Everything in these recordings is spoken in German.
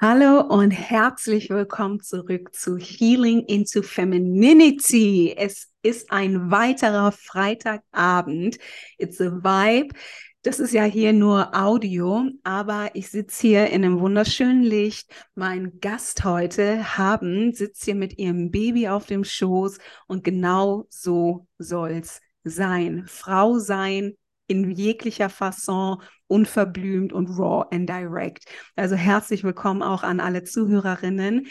Hallo und herzlich willkommen zurück zu Healing into Femininity. Es ist ein weiterer Freitagabend. It's a Vibe. Das ist ja hier nur Audio, aber ich sitze hier in einem wunderschönen Licht. Mein Gast heute, Haben, sitzt hier mit ihrem Baby auf dem Schoß und genau so soll's sein. Frau sein in jeglicher Fasson, unverblümt und raw and direct. Also herzlich willkommen auch an alle Zuhörerinnen.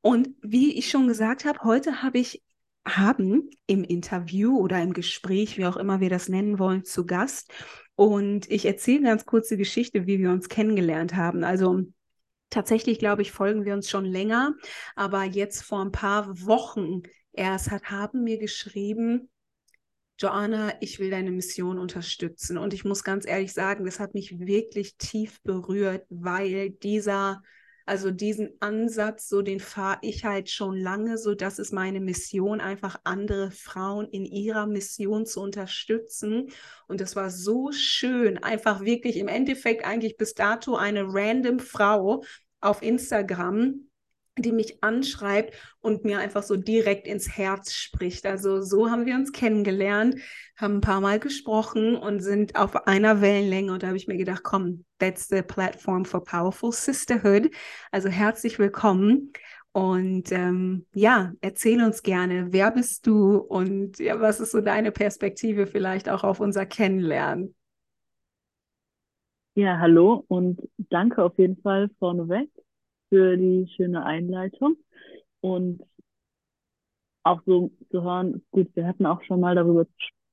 Und wie ich schon gesagt habe, heute habe ich haben im Interview oder im Gespräch, wie auch immer wir das nennen wollen, zu Gast. Und ich erzähle ganz kurz die Geschichte, wie wir uns kennengelernt haben. Also tatsächlich, glaube ich, folgen wir uns schon länger. Aber jetzt vor ein paar Wochen erst hat Haben mir geschrieben, Joanna, ich will deine Mission unterstützen. Und ich muss ganz ehrlich sagen, das hat mich wirklich tief berührt, weil dieser, also diesen Ansatz, so den fahre ich halt schon lange, so das ist meine Mission, einfach andere Frauen in ihrer Mission zu unterstützen. Und das war so schön, einfach wirklich im Endeffekt eigentlich bis dato eine random Frau auf Instagram, die mich anschreibt und mir einfach so direkt ins Herz spricht. Also so haben wir uns kennengelernt, haben ein paar Mal gesprochen und sind auf einer Wellenlänge. Und da habe ich mir gedacht, komm, that's the platform for powerful sisterhood. Also herzlich willkommen. Und ähm, ja, erzähl uns gerne, wer bist du und ja, was ist so deine Perspektive vielleicht auch auf unser Kennenlernen? Ja, hallo und danke auf jeden Fall vorneweg für die schöne Einleitung. Und auch so zu hören, gut, wir hatten auch schon mal darüber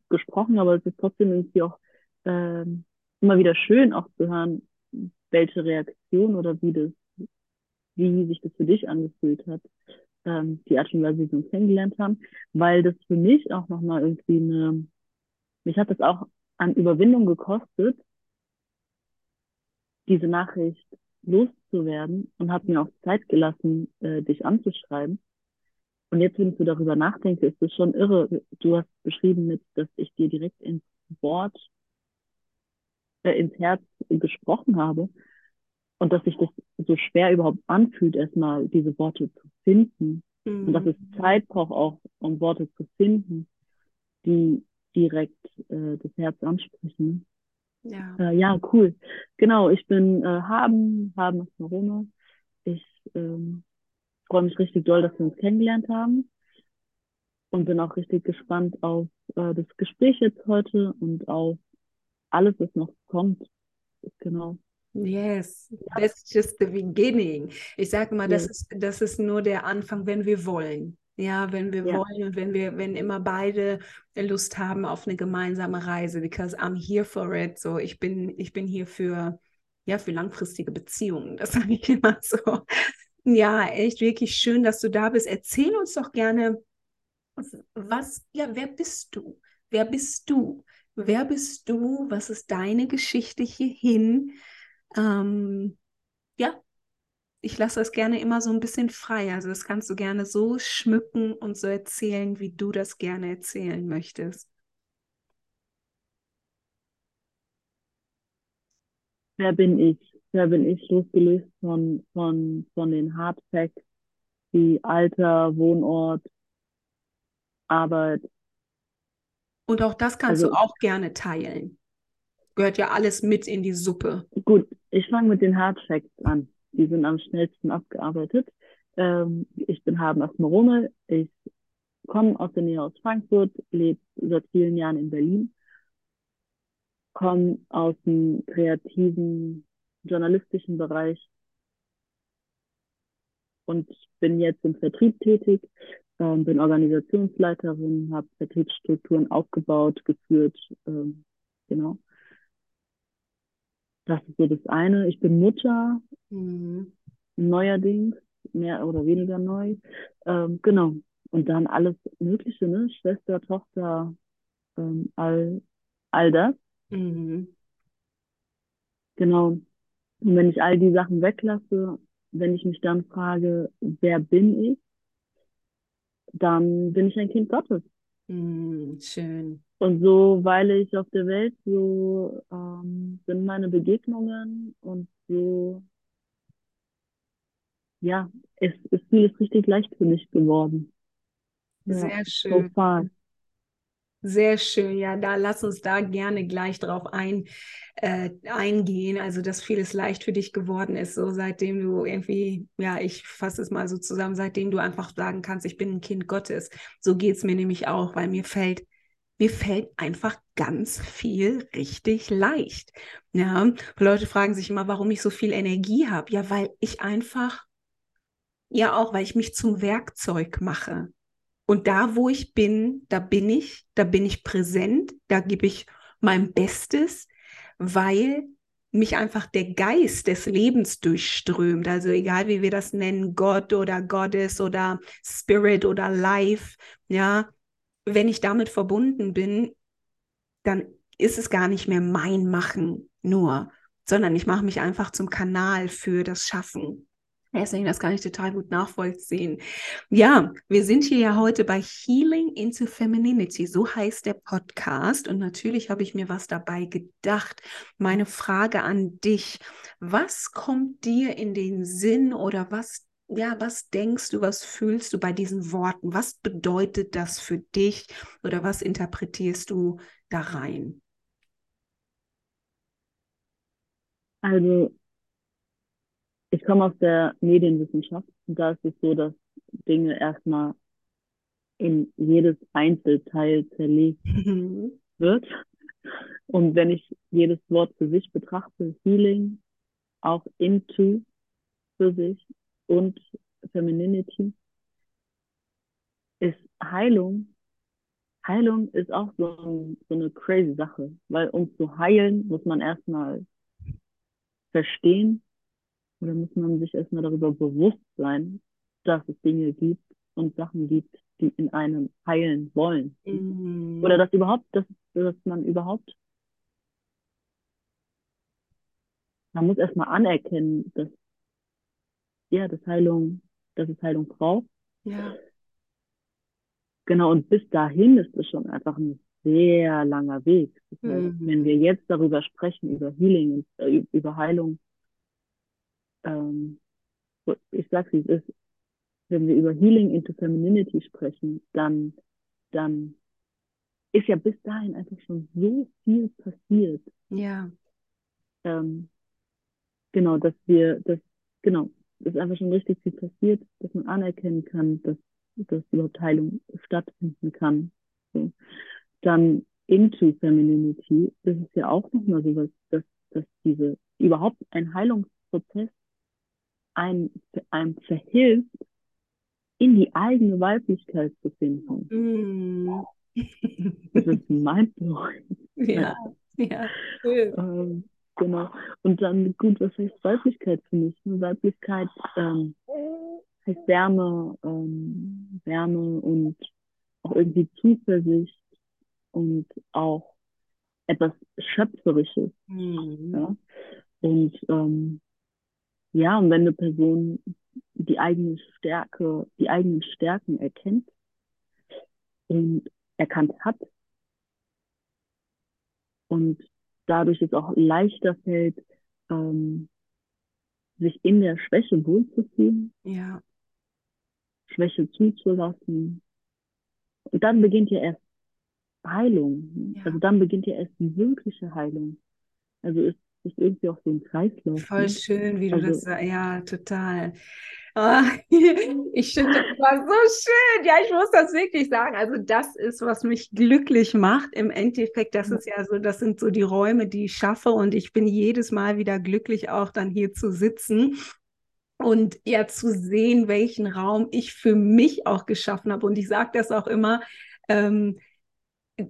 gesprochen, aber es ist trotzdem irgendwie auch ähm, immer wieder schön auch zu hören, welche Reaktion oder wie das, wie sich das für dich angefühlt hat, ähm, die Art und Weise, wie wir uns kennengelernt haben, weil das für mich auch nochmal irgendwie eine, mich hat das auch an Überwindung gekostet, diese Nachricht loszuwerden und habe mir auch Zeit gelassen, äh, dich anzuschreiben. Und jetzt, wenn ich so darüber nachdenke, ist es schon irre. Du hast beschrieben mit, dass ich dir direkt ins Wort, äh, ins Herz gesprochen habe und dass sich das so schwer überhaupt anfühlt, erstmal diese Worte zu finden. Mhm. Und dass es mhm. Zeit braucht auch, um Worte zu finden, die direkt äh, das Herz ansprechen. Ja. Äh, ja, cool. Genau, ich bin äh, Haben, Haben aus Marone. Ich ähm, freue mich richtig doll, dass wir uns kennengelernt haben und bin auch richtig gespannt auf äh, das Gespräch jetzt heute und auf alles, was noch kommt. Genau. Yes, that's just the beginning. Ich sage mal, yes. das, ist, das ist nur der Anfang, wenn wir wollen. Ja, wenn wir ja. wollen und wenn wir, wenn immer beide Lust haben auf eine gemeinsame Reise, because I'm here for it. So, ich bin, ich bin hier für, ja, für langfristige Beziehungen. Das sage ich immer so. Ja, echt wirklich schön, dass du da bist. Erzähl uns doch gerne, was, ja, wer bist du? Wer bist du? Wer bist du? Was ist deine Geschichte hierhin? Ähm, ja, ich lasse das gerne immer so ein bisschen frei. Also das kannst du gerne so schmücken und so erzählen, wie du das gerne erzählen möchtest. Wer bin ich? Wer bin ich losgelöst von, von, von den Hard Facts wie Alter, Wohnort, Arbeit? Und auch das kannst also, du auch gerne teilen. Gehört ja alles mit in die Suppe. Gut, ich fange mit den Hard Facts an die sind am schnellsten abgearbeitet. Ähm, ich bin Haben Asmerone, ich komme aus der Nähe aus Frankfurt, lebe seit vielen Jahren in Berlin, komme aus dem kreativen, journalistischen Bereich und bin jetzt im Vertrieb tätig, ähm, bin Organisationsleiterin, habe Vertriebsstrukturen aufgebaut, geführt, ähm, genau. Das ist so das eine. Ich bin Mutter, mhm. neuerdings, mehr oder weniger neu. Ähm, genau. Und dann alles Mögliche, ne? Schwester, Tochter, ähm, all, all das. Mhm. Genau. Und wenn ich all die Sachen weglasse, wenn ich mich dann frage, wer bin ich, dann bin ich ein Kind Gottes. Mhm, schön. Und so weile ich auf der Welt, so ähm, sind meine Begegnungen und so, ja, es ist vieles richtig leicht für mich geworden. Sehr Ja, so schön. far. Sehr schön, ja, da lass uns da gerne gleich drauf ein, äh, eingehen. Also, dass vieles leicht für dich geworden ist, so seitdem du irgendwie, ja, ich fasse es mal so zusammen, seitdem du einfach sagen kannst, ich bin ein Kind Gottes. So geht es mir nämlich auch, weil mir fällt, mir fällt einfach ganz viel richtig leicht. Ja, Leute fragen sich immer, warum ich so viel Energie habe. Ja, weil ich einfach, ja auch, weil ich mich zum Werkzeug mache. Und da, wo ich bin, da bin ich, da bin ich präsent, da gebe ich mein Bestes, weil mich einfach der Geist des Lebens durchströmt. Also egal, wie wir das nennen, Gott oder Goddess oder Spirit oder Life, ja, wenn ich damit verbunden bin, dann ist es gar nicht mehr mein Machen nur, sondern ich mache mich einfach zum Kanal für das Schaffen. Deswegen, das kann ich total gut nachvollziehen. Ja, wir sind hier ja heute bei Healing into Femininity. So heißt der Podcast. Und natürlich habe ich mir was dabei gedacht. Meine Frage an dich. Was kommt dir in den Sinn oder was, ja, was denkst du, was fühlst du bei diesen Worten? Was bedeutet das für dich oder was interpretierst du da rein? Also, ich komme aus der Medienwissenschaft und da ist es so, dass Dinge erstmal in jedes Einzelteil zerlegt wird. Und wenn ich jedes Wort für sich betrachte, Healing, auch into für sich und Femininity, ist Heilung. Heilung ist auch so, ein, so eine crazy Sache, weil um zu heilen, muss man erstmal verstehen oder muss man sich erstmal darüber bewusst sein, dass es Dinge gibt und Sachen gibt, die in einem heilen wollen. Mhm. Oder dass überhaupt, dass, dass man überhaupt, man muss erstmal anerkennen, dass, ja, dass Heilung, dass es Heilung braucht. Ja. Genau, und bis dahin ist es schon einfach ein sehr langer Weg. Das heißt, Mhm. wenn wir jetzt darüber sprechen, über Healing, äh, über Heilung, ähm, ich sag's wie es ist, wenn wir über Healing into Femininity sprechen, dann, dann ist ja bis dahin einfach schon so viel passiert. Ja. Ähm, genau, dass wir, dass, genau, dass einfach schon richtig viel passiert, dass man anerkennen kann, dass, dass überhaupt Heilung stattfinden kann. So. Dann into Femininity, das ist ja auch nochmal sowas, dass, dass diese, überhaupt ein Heilungsprozess ein, einem verhilft, in die eigene Weiblichkeit zu finden. Mhm. Das ist mindblowing. Ja, ja. Schön. Ähm, genau. Und dann, gut, was heißt Weiblichkeit für mich? Weiblichkeit ähm, heißt Wärme, ähm, Wärme und auch irgendwie Zuversicht und auch etwas Schöpferisches. Mhm. Ja? Und ähm, ja, und wenn eine Person die eigene Stärke, die eigenen Stärken erkennt und erkannt hat und dadurch es auch leichter fällt, ähm, sich in der Schwäche wohlzufühlen, Ja. Schwäche zuzulassen. Und dann beginnt ja erst Heilung. Ja. Also dann beginnt ja erst die wirkliche Heilung. Also es ist irgendwie auch so ein Kreislauf. Voll Ne? schön, wie du Also- das sagst. Ja, total. Ich finde das war so schön. Ja, ich muss das wirklich sagen. Also das ist, was mich glücklich macht. Im Endeffekt, das ist ja so, das sind so die Räume, die ich schaffe und ich bin jedes Mal wieder glücklich, auch dann hier zu sitzen und ja zu sehen, welchen Raum ich für mich auch geschaffen habe. Und ich sage das auch immer, ähm,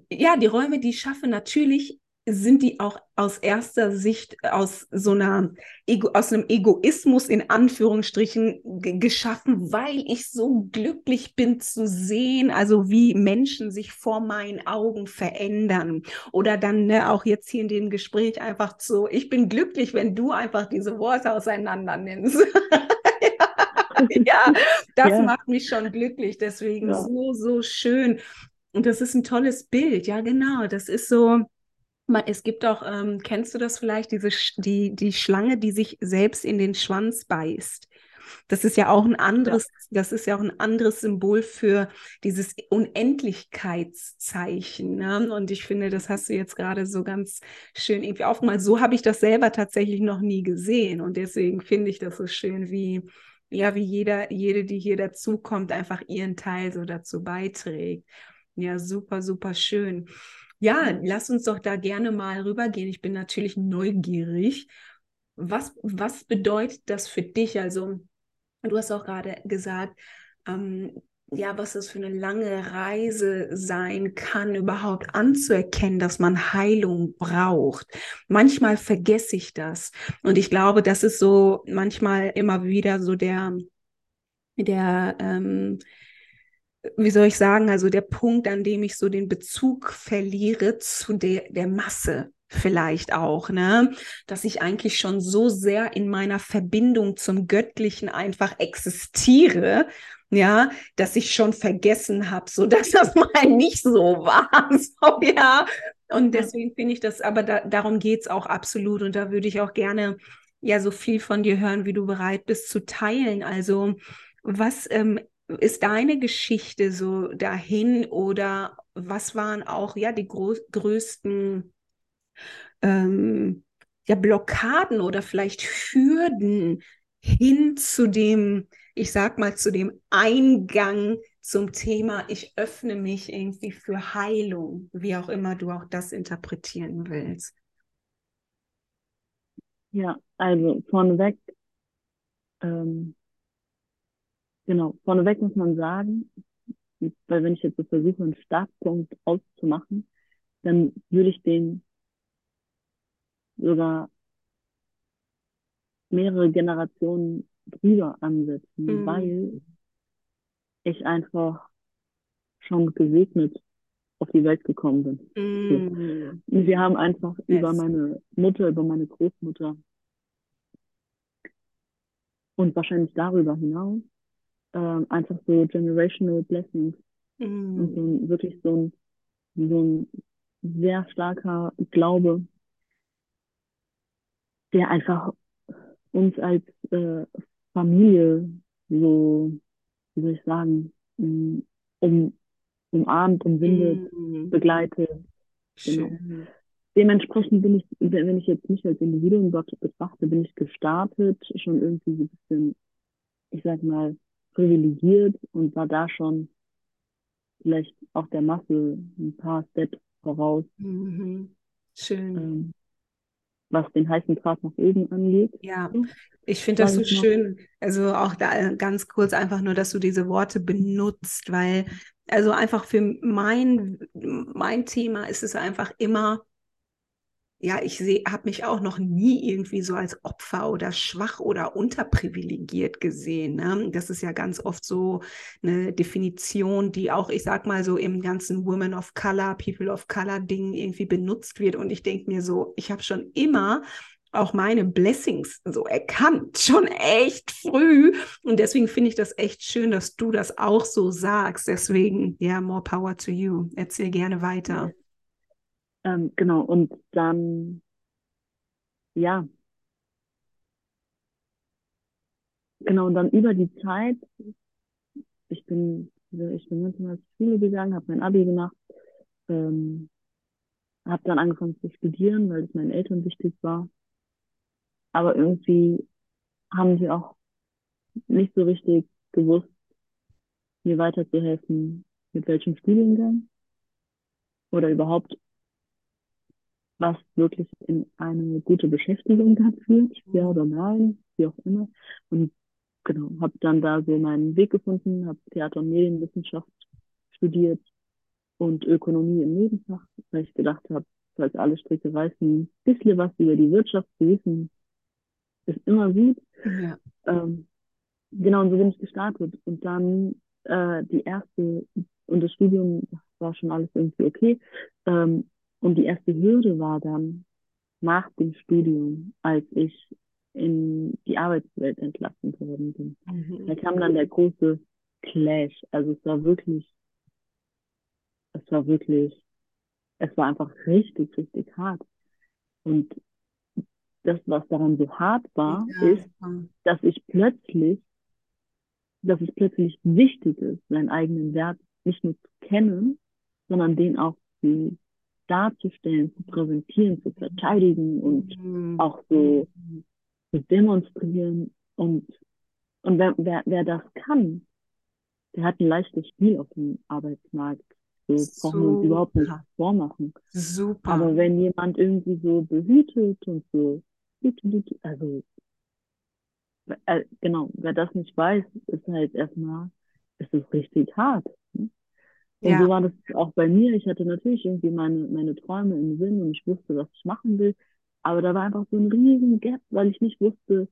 ja, die Räume, die ich schaffe, natürlich sind die auch aus erster Sicht aus so einer Ego, aus einem Egoismus in Anführungsstrichen ge- geschaffen, weil ich so glücklich bin zu sehen, also wie Menschen sich vor meinen Augen verändern. Oder dann ne, auch jetzt hier in dem Gespräch einfach so, ich bin glücklich, wenn du einfach diese Worte auseinander nimmst. ja, das Ja. macht mich schon glücklich. Deswegen Ja. so, so schön. Und das ist ein tolles Bild, ja, genau. Das ist so, es gibt auch, ähm, kennst du das vielleicht, diese, die, die Schlange, die sich selbst in den Schwanz beißt. Das ist ja auch ein anderes, ja. das ist ja auch ein anderes Symbol für dieses Unendlichkeitszeichen. Ne? Und ich finde, das hast du jetzt gerade so ganz schön irgendwie aufgemalt. So habe ich das selber tatsächlich noch nie gesehen. Und deswegen finde ich das so schön, wie, ja, wie jeder, jede, die hier dazukommt, einfach ihren Teil so dazu beiträgt. Ja, super, super schön. Ja, lass uns doch da gerne mal rübergehen. Ich bin natürlich neugierig. Was, was bedeutet das für dich? Also, du hast auch gerade gesagt, ähm, ja, was das für eine lange Reise sein kann, überhaupt anzuerkennen, dass man Heilung braucht. Manchmal vergesse ich das. Und ich glaube, das ist so manchmal immer wieder so der, der, ähm, wie soll ich sagen, also der Punkt, an dem ich so den Bezug verliere zu der, der Masse vielleicht auch, ne? Dass ich eigentlich schon so sehr in meiner Verbindung zum Göttlichen einfach existiere, ja, dass ich schon vergessen habe, so dass das mal nicht so war. So, ja. Und deswegen finde ich das, aber da, darum geht es auch absolut. Und da würde ich auch gerne ja so viel von dir hören, wie du bereit bist zu teilen. Also, was ähm, ist deine Geschichte so dahin oder was waren auch ja die größten ähm, ja, Blockaden oder vielleicht Hürden hin zu dem, ich sag mal, zu dem Eingang zum Thema, ich öffne mich irgendwie für Heilung, wie auch immer du auch das interpretieren willst. Ja, also vorneweg ähm, Genau, vorneweg muss man sagen, weil wenn ich jetzt so versuche, einen Startpunkt auszumachen, dann würde ich den sogar mehrere Generationen drüber ansetzen, mhm. weil ich einfach schon gesegnet auf die Welt gekommen bin. Mhm. So. Wir haben einfach yes. über meine Mutter, über meine Großmutter und wahrscheinlich darüber hinaus äh, einfach so generational blessings. Mhm. Und so ein, wirklich so ein, so ein sehr starker Glaube, der einfach uns als äh, Familie so, wie soll ich sagen, mm, um, umarmt, umwindet, mhm. begleitet. Genau. Dementsprechend bin ich, wenn ich jetzt mich als Individuum betrachte, bin ich gestartet, schon irgendwie so ein bisschen, ich sag mal, privilegiert und war da schon vielleicht auch der Masse ein paar Steps voraus. Mhm. Schön. Ähm, was den heißen Draht nach oben angeht. Ja, ich finde das so schön. Also auch da ganz kurz einfach nur, dass du diese Worte benutzt, weil also einfach für mein, mein Thema ist es einfach immer ja, ich habe mich auch noch nie irgendwie so als Opfer oder schwach oder unterprivilegiert gesehen. Ne? Das ist ja ganz oft so eine Definition, die auch, ich sag mal so im ganzen Women of Color, People of Color Ding irgendwie benutzt wird. Und ich denke mir so, ich habe schon immer auch meine Blessings so erkannt, schon echt früh. Und deswegen finde ich das echt schön, dass du das auch so sagst. Deswegen, ja, yeah, more power to you. Erzähl gerne weiter. Ähm, genau, und dann, ja, genau, und dann über die Zeit, ich bin, ich bin ganz normal zur Schule gegangen, habe mein Abi gemacht, ähm, habe dann angefangen zu studieren, weil es meinen Eltern wichtig war. Aber irgendwie haben sie auch nicht so richtig gewusst, mir weiterzuhelfen, mit welchem Studiengang oder überhaupt was wirklich in eine gute Beschäftigung dann führt, ja oder nein, wie auch immer. Und genau, habe dann da so meinen Weg gefunden, habe Theater- und Medienwissenschaft studiert und Ökonomie im Nebenfach, weil ich gedacht habe, falls alle Stricke reißen, ein bisschen was über die Wirtschaft zu wissen, ist immer gut. Ja. Ähm, genau, und so bin ich gestartet. Und dann äh, die erste, und das Studium war schon alles irgendwie okay. Ähm, und die erste Hürde war dann nach dem Studium, als ich in die Arbeitswelt entlassen worden bin. Mhm. Da kam dann der große Clash. Also es war wirklich es war wirklich, es war einfach richtig, richtig hart. Und das, was daran so hart war, Ja, ist, dass ich plötzlich, dass es plötzlich wichtig ist, seinen eigenen Wert nicht nur zu kennen, sondern den auch zu darzustellen, zu präsentieren, zu verteidigen und Mhm. auch so zu demonstrieren. Und, und wer, wer, wer das kann, der hat ein leichtes Spiel auf dem Arbeitsmarkt. So brauchen wir uns überhaupt nicht vormachen. Super. Aber wenn jemand irgendwie so behütet und so, also äh, genau, wer das nicht weiß, ist halt erstmal, ist es richtig hart. Und Ja. so war das auch bei mir. Ich hatte natürlich irgendwie meine, meine Träume im Sinn und ich wusste, was ich machen will. Aber da war einfach so ein riesen Gap, weil ich nicht wusste,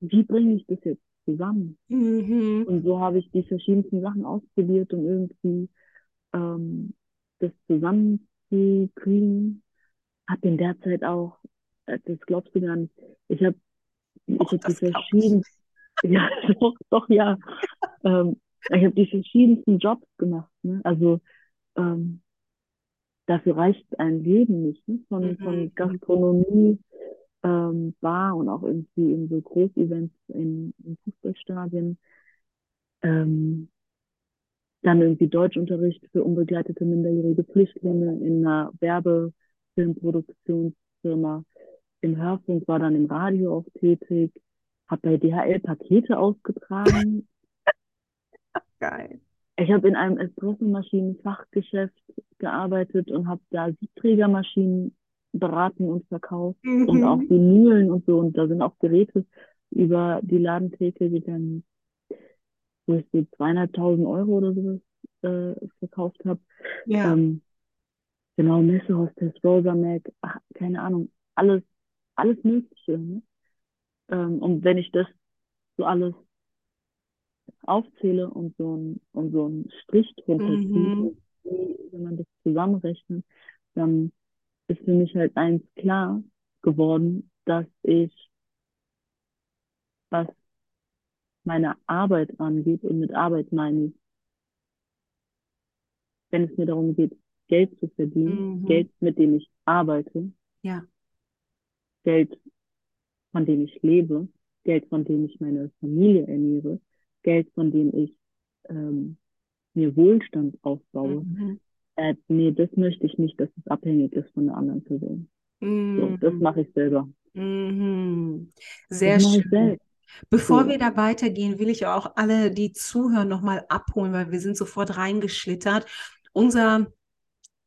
wie bringe ich das jetzt zusammen. Mhm. Und so habe ich die verschiedensten Sachen ausprobiert, um irgendwie ähm, das zusammenzukriegen. Hab in der Zeit auch, äh, das glaubst du gar nicht, ich habe ich hab die verschiedenen, ja, doch, doch, ja. Ähm, ich habe die verschiedensten Jobs gemacht, ne? Also ähm, dafür reicht ein Leben nicht, ne? Von, Mhm. von Gastronomie, ähm, Bar und auch irgendwie in so Großevents in, in Fußballstadien. Ähm, dann irgendwie Deutschunterricht für unbegleitete minderjährige Flüchtlinge in einer Werbefilmproduktionsfirma. Im Hörfunk war dann im Radio auch tätig, habe bei DHL Pakete ausgetragen. Geil. Ich habe in einem Espressomaschinenfachgeschäft gearbeitet und habe da Siebträgermaschinen beraten und verkauft und auch Mhm. Vinylen und so. Und da sind auch Geräte über die Ladentheke gegangen, wo ich so zweieinhalbtausend Euro oder sowas äh, verkauft habe. Ja. Ähm, genau, Messehostess, Rosa Mac, ach, keine Ahnung, alles, alles Mögliche. Ne? Ähm, und wenn ich das so alles aufzähle und so ein, und so einen Strich drunter ziehe, Mhm. wenn man das zusammenrechnet, dann ist für mich halt eins klar geworden, dass ich, was meine Arbeit angeht, und mit Arbeit meine ich, wenn es mir darum geht, Geld zu verdienen, Mhm. Geld, mit dem ich arbeite, Ja. Geld, von dem ich lebe, Geld, von dem ich meine Familie ernähre, Geld, von dem ich ähm, mir Wohlstand aufbaue. Mhm. Äh, nee, das möchte ich nicht, dass es abhängig ist von einer anderen Person. So, das Mhm. mache ich selber. Mhm. Sehr schön. Bevor wir da weitergehen, will ich auch alle, die zuhören, nochmal abholen, weil wir sind sofort reingeschlittert. Unser,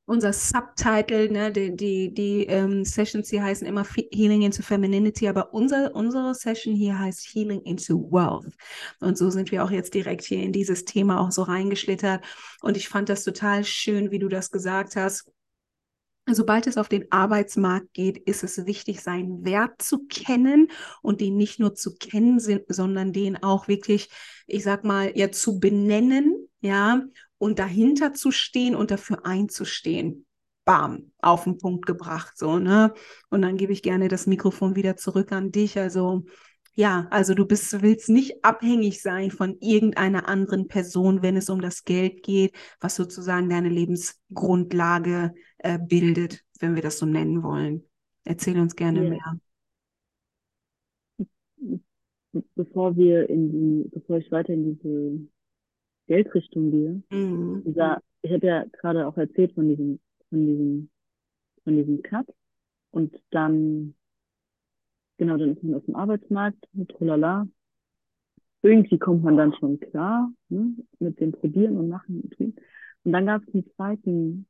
unser Subtitle, ne, die, die, die ähm, Sessions hier heißen immer Healing into Femininity, aber unser, unsere Session hier heißt Healing into Wealth. Und so sind wir auch jetzt direkt hier in dieses Thema auch so reingeschlittert. Und ich fand das total schön, wie du das gesagt hast. Sobald es auf den Arbeitsmarkt geht, ist es wichtig, seinen Wert zu kennen und den nicht nur zu kennen, sondern den auch wirklich, ich sag mal, ja, zu benennen, ja, und dahinter zu stehen und dafür einzustehen. Bam, auf den Punkt gebracht, so, ne? Und dann gebe ich gerne das Mikrofon wieder zurück an dich. Also, ja, also du bist, willst nicht abhängig sein von irgendeiner anderen Person, wenn es um das Geld geht, was sozusagen deine Lebensgrundlage äh, bildet, wenn wir das so nennen wollen. Erzähl uns gerne Ja. mehr. Bevor wir in die, bevor ich weiter in diese Geldrichtung gehe, Mhm. dieser, ich habe ja gerade auch erzählt von diesem, von diesem, von diesem Cut und dann, genau, dann ist man auf dem Arbeitsmarkt mit Tralala. Irgendwie kommt man dann schon klar, ne, mit dem Probieren und Machen und Tun. Und dann gab es einen zweiten,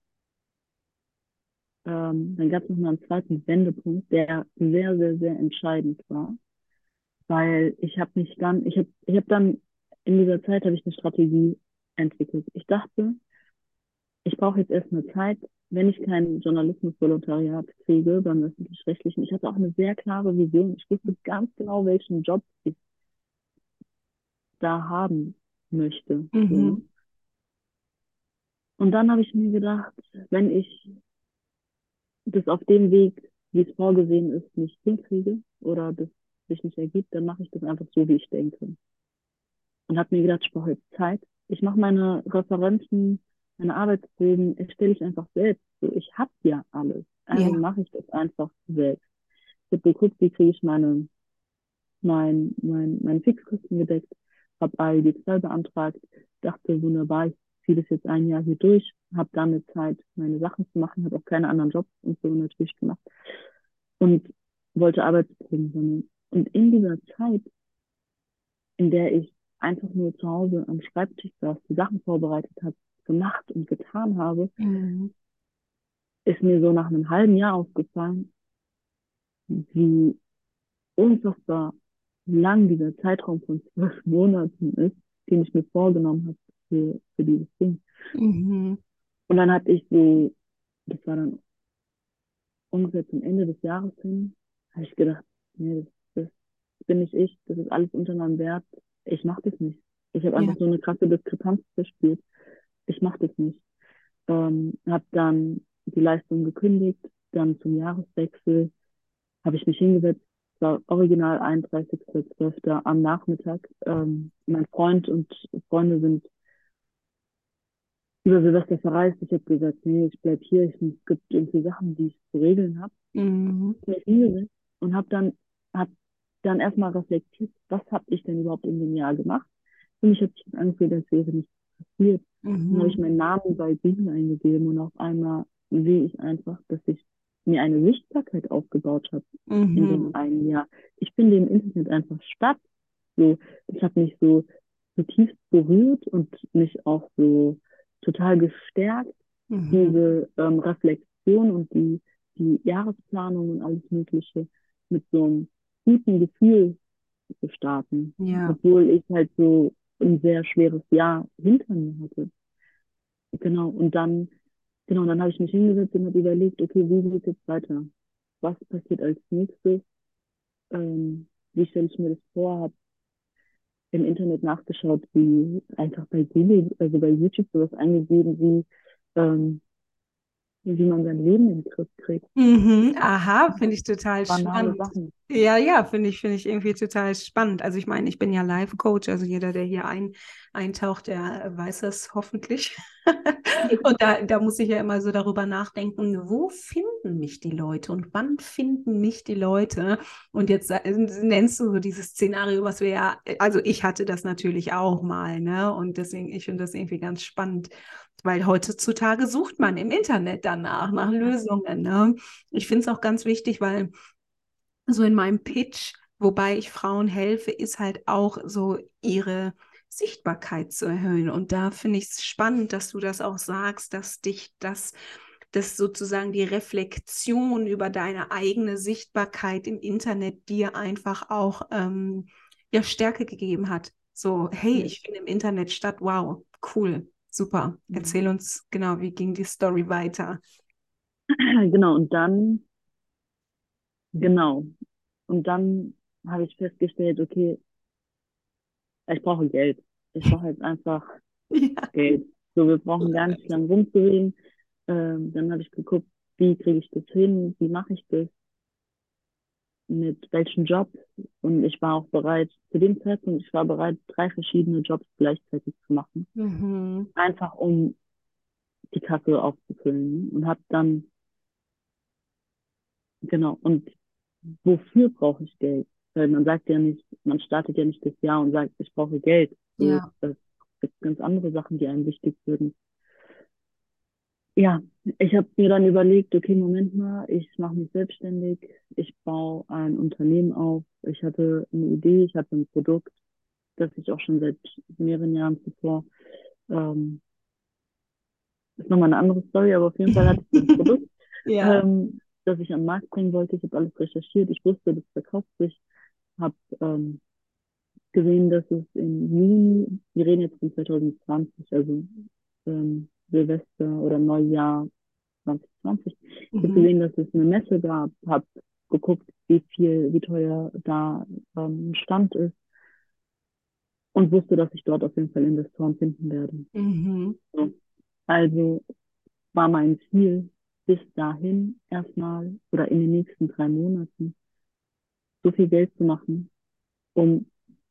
ähm, dann gab es noch mal einen zweiten Wendepunkt, der sehr, sehr, sehr entscheidend war, weil ich habe mich dann, ich habe, ich habe dann in dieser Zeit habe ich eine Strategie entwickelt. Ich dachte, ich brauche jetzt erstmal Zeit, wenn ich kein Journalismusvolontariat kriege beim öffentlich-rechtlichen. Ich hatte auch eine sehr klare Vision. Ich wusste ganz genau, welchen Job ich da haben möchte. So? Mhm. Und dann habe ich mir gedacht, wenn ich das auf dem Weg, wie es vorgesehen ist, nicht hinkriege oder das sich nicht ergibt, dann mache ich das einfach so, wie ich denke. Und habe mir gedacht, ich brauche jetzt Zeit. Ich mache meine Referenzen meine Arbeitsproben erstelle ich einfach selbst. So, ich habe ja alles. Also Ja. mache ich das einfach selbst. Ich habe geguckt, wie kriege ich meine, mein, mein, meine Fixkosten gedeckt, habe ALG 2 beantragt, dachte, wunderbar, ich ziehe das jetzt ein Jahr hier durch, habe damit Zeit, meine Sachen zu machen, habe auch keine anderen Jobs und so natürlich gemacht und wollte Arbeitsproben sammeln. Und in dieser Zeit, in der ich einfach nur zu Hause am Schreibtisch saß, die Sachen vorbereitet habe, gemacht und getan habe, Mhm. ist mir so nach einem halben Jahr aufgefallen, wie unfassbar lang dieser Zeitraum von zwölf Monaten ist, den ich mir vorgenommen habe für, für dieses Ding. Mhm. Und dann hatte ich so, das war dann ungefähr zum Ende des Jahres hin, habe ich gedacht, nee, das, das bin nicht ich, das ist alles unter meinem Wert, ich mache das nicht. Ich habe einfach Ja. so eine krasse Diskrepanz verspürt. Ich mache das nicht. Ähm, habe dann die Leistung gekündigt, dann zum Jahreswechsel habe ich mich hingesetzt, es war original 31.12. am Nachmittag. Ähm, mein Freund und Freunde sind über Silvester verreist. Ich habe gesagt, nee, ich bleib hier. Ich, es gibt irgendwie Sachen, die ich zu regeln habe. Mhm. Und habe dann, hab dann erstmal reflektiert, was habe ich denn überhaupt in dem Jahr gemacht. Für mich hat sich das angefühlt, als wäre nichts passiert. Dann habe ich Mhm. meinen Namen bei Google eingegeben und auf einmal sehe ich einfach, dass ich mir eine Sichtbarkeit aufgebaut habe in dem Mhm. einen Jahr. Ich finde im Internet einfach statt. So, das hat mich so zutiefst berührt und mich auch so total gestärkt, Mhm. diese ähm, Reflexion und die, die Jahresplanung und alles Mögliche mit so einem guten Gefühl zu starten, Ja. obwohl ich halt so ein sehr schweres Jahr hinter mir hatte. Genau, und dann, genau, dann habe ich mich hingesetzt und habe überlegt, okay, wie geht es jetzt weiter? Was passiert als nächstes? Ähm, wie stelle ich mir das vor? Habe im Internet nachgeschaut, wie einfach bei Google, also bei YouTube sowas eingegeben, wie, ähm, wie man sein Leben in den Griff kriegt. Mhm. Aha, finde ich total spannend. Sachen. Ja, ja, finde ich, finde ich irgendwie total spannend. Also ich meine, ich bin ja Life-Coach, also jeder, der hier ein, eintaucht, der weiß das hoffentlich. Und da, da muss ich ja immer so darüber nachdenken, wo finden mich die Leute und wann finden mich die Leute? Und jetzt sa- nennst du so dieses Szenario, was wir ja, also ich hatte das natürlich auch mal, ne? Und deswegen, ich finde das irgendwie ganz spannend, weil heutzutage sucht man im Internet danach, nach Lösungen, ne? Ich finde es auch ganz wichtig, weil so in meinem Pitch, wobei ich Frauen helfe, ist halt auch so ihre Sichtbarkeit zu erhöhen. Und da finde ich es spannend, dass du das auch sagst, dass dich das, dass sozusagen die Reflexion über deine eigene Sichtbarkeit im Internet dir einfach auch ähm, ja, Stärke gegeben hat. So, hey, ich finde im Internet statt, wow, cool, super. Mhm. Erzähl uns genau, wie ging die Story weiter? Genau, und dann, genau, und dann habe ich festgestellt, okay, ich brauche Geld. Ich brauche jetzt einfach Ja. Geld. So, wir brauchen gar nicht lang rumzureden. Ähm, dann habe ich geguckt, wie kriege ich das hin, wie mache ich das, mit welchem Job. Und ich war auch bereit, zu dem Zeitpunkt, ich war bereit, drei verschiedene Jobs gleichzeitig zu machen. Mhm. Einfach um die Kasse aufzufüllen. Und habe dann, genau, und wofür brauche ich Geld? Weil man sagt ja nicht, man startet ja nicht das Jahr und sagt, ich brauche Geld. Ja. es gibt ganz andere Sachen, die einem wichtig würden. Ja, ich habe mir dann überlegt, okay, Moment mal, ich mache mich selbstständig, ich baue ein Unternehmen auf. Ich hatte eine Idee, ich hatte ein Produkt, das ich auch schon seit mehreren Jahren zuvor, ähm, ist nochmal eine andere Story, aber auf jeden Fall hatte ich ein Produkt, Ja. ähm, das ich den Markt bringen wollte. Ich habe alles recherchiert, ich wusste, das verkauft sich, habe ähm, gesehen, dass es im Juni, wir reden jetzt von 2020, also ähm, Silvester oder Neujahr 2020, ich habe Mhm. gesehen, dass es eine Messe gab, habe geguckt, wie viel, wie teuer da ähm, ein Stand ist und wusste, dass ich dort auf jeden Fall Investoren finden werde. Mhm. So. Also war mein Ziel, bis dahin erstmal oder in den nächsten drei Monaten so viel Geld zu machen, um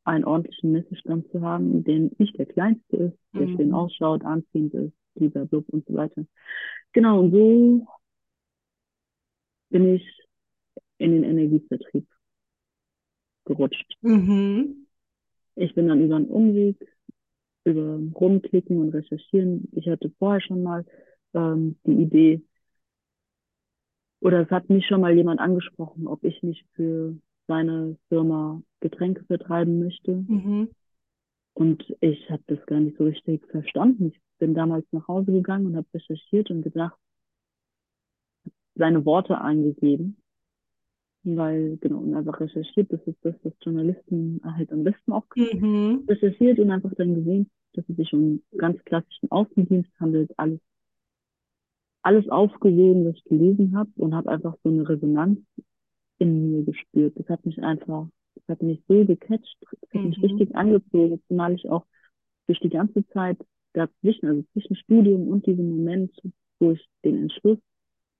einen ordentlichen Messestand zu haben, der nicht der kleinste ist, der schön Mhm. ausschaut, anziehend ist, Blub und so weiter. Genau, und so bin ich in den Energievertrieb gerutscht. Mhm. Ich bin dann über einen Umweg, über Rumklicken und Recherchieren. Ich hatte vorher schon mal ähm, die Idee, oder es hat mich schon mal jemand angesprochen, ob ich nicht für seine Firma Getränke vertreiben möchte. Mhm. Und ich habe das gar nicht so richtig verstanden. Ich bin damals nach Hause gegangen und habe recherchiert und gedacht, seine Worte eingegeben, weil, genau, und einfach recherchiert, das ist das, was Journalisten halt am besten auch Mhm. recherchiert und einfach dann gesehen, dass es sich um ganz klassischen Außendienst handelt, alles, alles aufgesogen, was ich gelesen habe und habe einfach so eine Resonanz in mir gespürt. Das hat mich einfach, das hat mich so gecatcht, das hat mich Mhm. richtig angezogen, zumal ich auch durch die ganze Zeit dazwischen, also zwischen Studium und diesem Moment, wo ich den Entschluss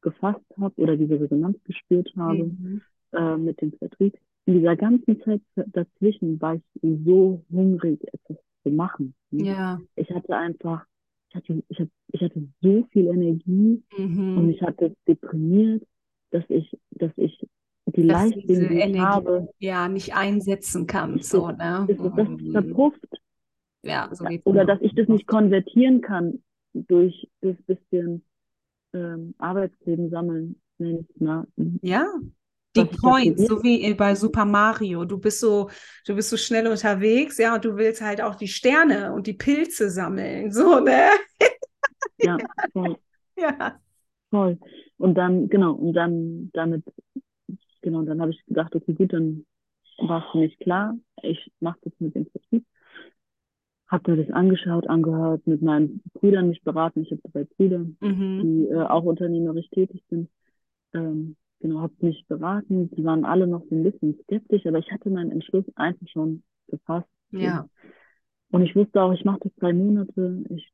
gefasst habe oder diese Resonanz gespürt habe Mhm. äh, mit dem Vertrieb, in dieser ganzen Zeit dazwischen war ich so hungrig, etwas zu machen. ne? Ja. Ich hatte einfach, ich hatte, ich hatte, ich hatte so viel Energie und Mhm. mich hat das deprimiert, dass ich, dass ich die Dass Leistung, die ich Energie habe, ja nicht einsetzen kann, so, ne? ist, das Mhm. verpufft. Ja, so geht's Oder mir dass ich das nicht konvertieren kann durch das bisschen ähm, Arbeitsleben sammeln. Ja, die Points, so wie bei Super Mario. Du bist so, du bist so schnell unterwegs, ja, und du willst halt auch die Sterne und die Pilze sammeln, so, ne? Ja, voll, Ja. voll. Und dann, genau, und dann damit, genau, dann habe ich gedacht, okay, gut, dann war es für mich klar, ich mache das mit dem Vertrieb. Hab mir das angeschaut, angehört, mit meinen Brüdern mich beraten. Ich habe zwei Brüder, Mhm. die äh, auch unternehmerisch tätig sind. Ähm, genau, habe mich beraten. Die waren alle noch so ein bisschen skeptisch, aber ich hatte meinen Entschluss einfach schon gefasst. Ja. Und ich wusste auch, ich mache das drei Monate. Ich,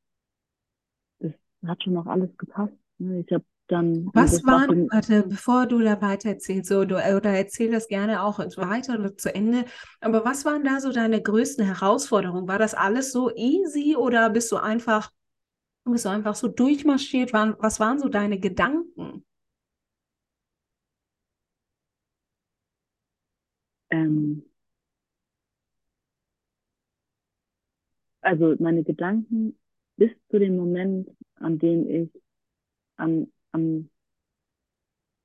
das hat schon noch alles gepasst. Ne? Ich habe dann, und Was waren, warte, bevor du da weiter erzählst, so, du, oder erzähl das gerne auch weiter oder zu Ende, aber was waren da so deine größten Herausforderungen? War das alles so easy oder bist du einfach, bist du einfach so durchmarschiert? Was waren so deine Gedanken? ähm, also meine Gedanken bis zu dem Moment, an dem ich an, an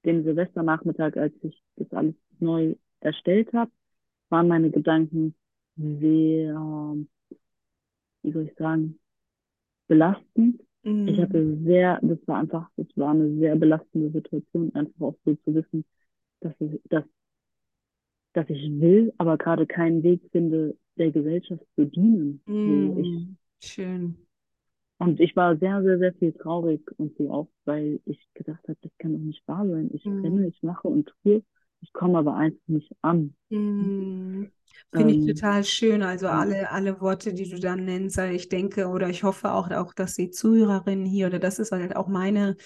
dem Silvesternachmittag, als ich das alles neu erstellt habe, waren meine Gedanken sehr, wie soll ich sagen, belastend. Ich Mhm. hatte sehr, das war einfach, das war eine sehr belastende Situation, einfach auch so zu wissen, dass ich, dass, dass ich will, aber gerade keinen Weg finde, der Gesellschaft zu dienen. So, ich, Mhm. Schön. Und ich war sehr, sehr, sehr viel traurig und so auch, weil ich gedacht habe, das kann doch nicht wahr sein. Ich renne, Mhm. ich mache und tue, ich komme aber einfach nicht an. Mhm. Finde ich Ähm, total schön. Also alle, alle Worte, die du dann nennst, also ich denke oder ich hoffe auch, auch, dass die Zuhörerinnen hier oder das ist halt auch meine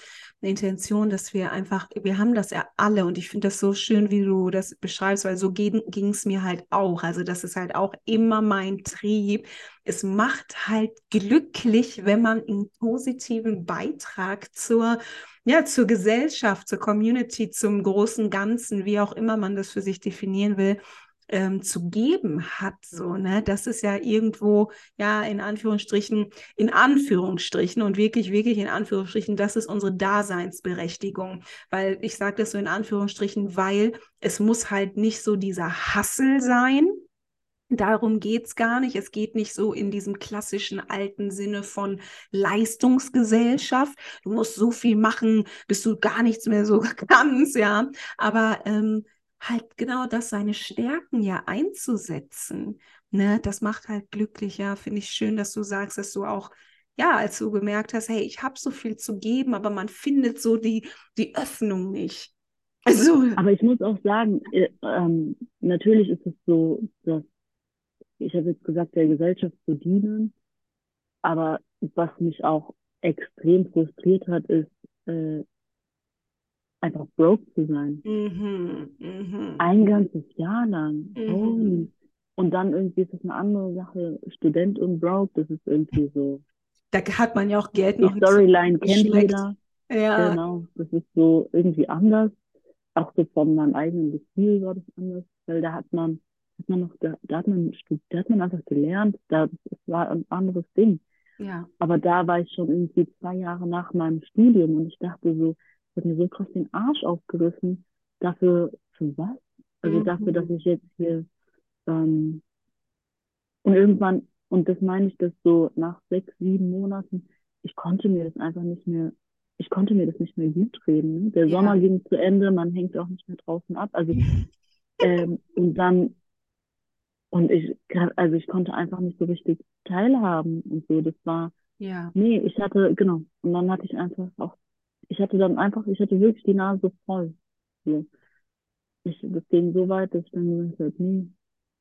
Intention, dass wir einfach, wir haben das ja alle und ich finde das so schön, wie du das beschreibst, weil so ging es mir halt auch. Also das ist halt auch immer mein Trieb. Es macht halt glücklich, wenn man einen positiven Beitrag zur ja, zur Gesellschaft, zur Community, zum großen Ganzen, wie auch immer man das für sich definieren will, ähm, zu geben hat. So, ne? Das ist ja irgendwo, ja, in Anführungsstrichen, in Anführungsstrichen und wirklich, wirklich in Anführungsstrichen, das ist unsere Daseinsberechtigung. Weil ich sage das so in Anführungsstrichen, weil es muss halt nicht so dieser Hassel sein, Darum geht es gar nicht. Es geht nicht so in diesem klassischen alten Sinne von Leistungsgesellschaft. Du musst so viel machen, bis du gar nichts mehr so kannst, ja. Aber ähm, halt genau das, seine Stärken ja einzusetzen. Ne? Das macht halt glücklicher. Finde ich schön, dass du sagst, dass du auch, ja, als du gemerkt hast, hey, ich habe so viel zu geben, aber man findet so die, die Öffnung nicht. Also, Aber ich muss auch sagen, äh, ähm, natürlich ist es so, dass ich habe jetzt gesagt, der Gesellschaft zu dienen, aber was mich auch extrem frustriert hat, ist äh, einfach broke zu sein. mhm, mhm, Ein ganzes Jahr lang. mhm. Holy. Und dann irgendwie ist es eine andere Sache, Student und broke, das ist irgendwie so, Da hat man ja auch Geld Die noch so Storyline kennt jeder. Ja, Genau. Das ist so irgendwie anders. Auch so von meinem eigenen Gefühl war das anders, weil da hat man, hat man noch, da, da hat man, da hat man einfach gelernt, da, das war ein anderes Ding. ja, Aber da war ich schon irgendwie zwei Jahre nach meinem Studium und ich dachte so, habe mir so krass den Arsch aufgerissen. Dafür, für was? Also dafür, dass Mhm. ich jetzt hier, ähm, und irgendwann, und das meine ich, dass so nach sechs, sieben Monaten, ich konnte mir das einfach nicht mehr, ich konnte mir das nicht mehr gut reden. Ne? Der Ja. Sommer ging zu Ende, man hängt auch nicht mehr draußen ab. Also, ähm, und dann, und ich, also ich konnte einfach nicht so richtig teilhaben und so. Das war, ja, Nee, ich hatte, genau. Und dann hatte ich einfach auch, ich hatte dann einfach, ich hatte wirklich die Nase voll. So. Ich, das ging so weit, dass ich dann gesagt habe, nee,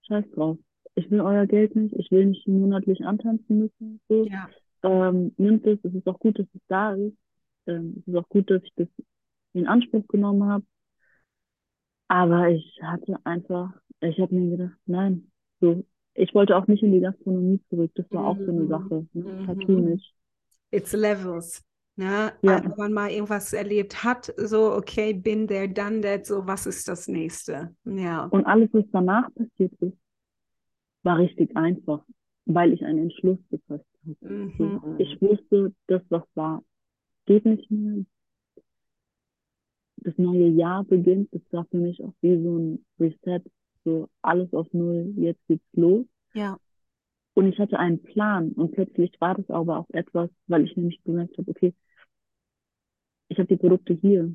scheiß drauf. Ich will euer Geld nicht, ich will nicht monatlich antanzen müssen. So. ja, Ähm, nimmt es, es ist auch gut, dass es da ist. Ähm, es ist auch gut, dass ich das in Anspruch genommen habe. Aber ich hatte einfach, ich habe mir gedacht, nein, so. Ich wollte auch nicht in die Gastronomie zurück. Das war auch so eine Mhm. Sache. Ne? Mhm. Partout nicht. it's levels. Ne? Ja. Wenn man mal irgendwas erlebt hat, so, okay, been there, done that, so, was ist das nächste? Ja, Und alles, was danach passiert ist, war richtig einfach, weil ich einen Entschluss gefasst habe. Mhm. Ich wusste, das, was war, geht nicht mehr. Das neue Jahr beginnt. Das war für mich auch wie so ein Reset. So alles auf Null, jetzt geht's los. ja, Und ich hatte einen Plan. Und plötzlich war das aber auch etwas, weil ich nämlich gemerkt habe, okay, ich habe die Produkte hier.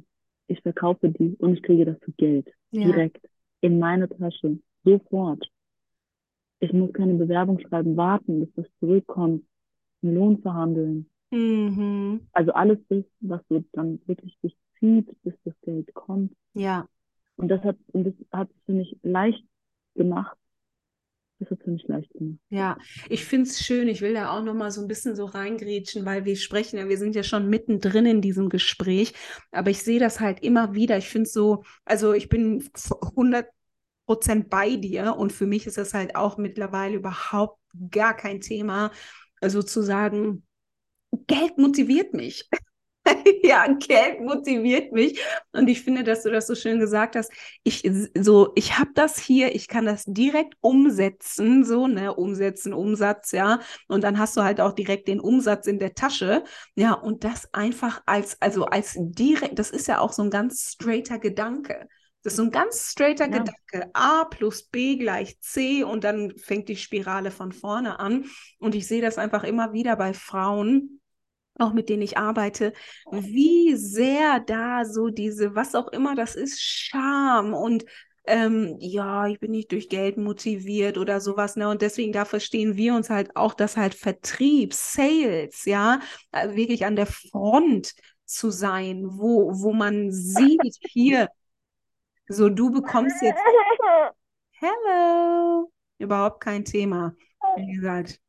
Ich verkaufe die und ich kriege dafür Geld. ja, direkt in meine Tasche, sofort. Ich muss keine Bewerbung schreiben, warten, bis das zurückkommt, einen Lohn verhandeln. mhm. Also alles das, was so dann wirklich sich zieht, bis das Geld kommt. ja, Und das hat, und das hat es für mich leicht gemacht. Das für mich leicht. Ja, ich finde es schön. Ich will da auch noch mal so ein bisschen so reingrätschen, weil wir sprechen ja, wir sind ja schon mittendrin in diesem Gespräch. Aber ich sehe das halt immer wieder. Ich finde es so, also ich bin 100 Prozent bei dir und für mich ist das halt auch mittlerweile überhaupt gar kein Thema, also zu sagen, Geld motiviert mich. Ja, Geld motiviert mich. Und ich finde, dass du das so schön gesagt hast. Ich so, ich habe das hier, ich kann das direkt umsetzen, so, ne, umsetzen, Umsatz, ja. Und dann hast du halt auch direkt den Umsatz in der Tasche. Ja, und das einfach als, also als direkt, das ist ja auch so ein ganz straighter Gedanke. Das ist so ein ganz straighter Ja. Gedanke. A plus B gleich C und dann fängt die Spirale von vorne an. Und ich sehe das einfach immer wieder bei Frauen, auch mit denen ich arbeite, wie sehr da so diese, was auch immer das ist, Scham und ähm, ja, ich bin nicht durch Geld motiviert oder sowas, ne? Und deswegen, da verstehen wir uns halt auch, dass halt Vertrieb, Sales, ja, äh, wirklich an der Front zu sein, wo, wo man sieht, hier, so du bekommst jetzt, hello, überhaupt kein Thema. Wie gesagt,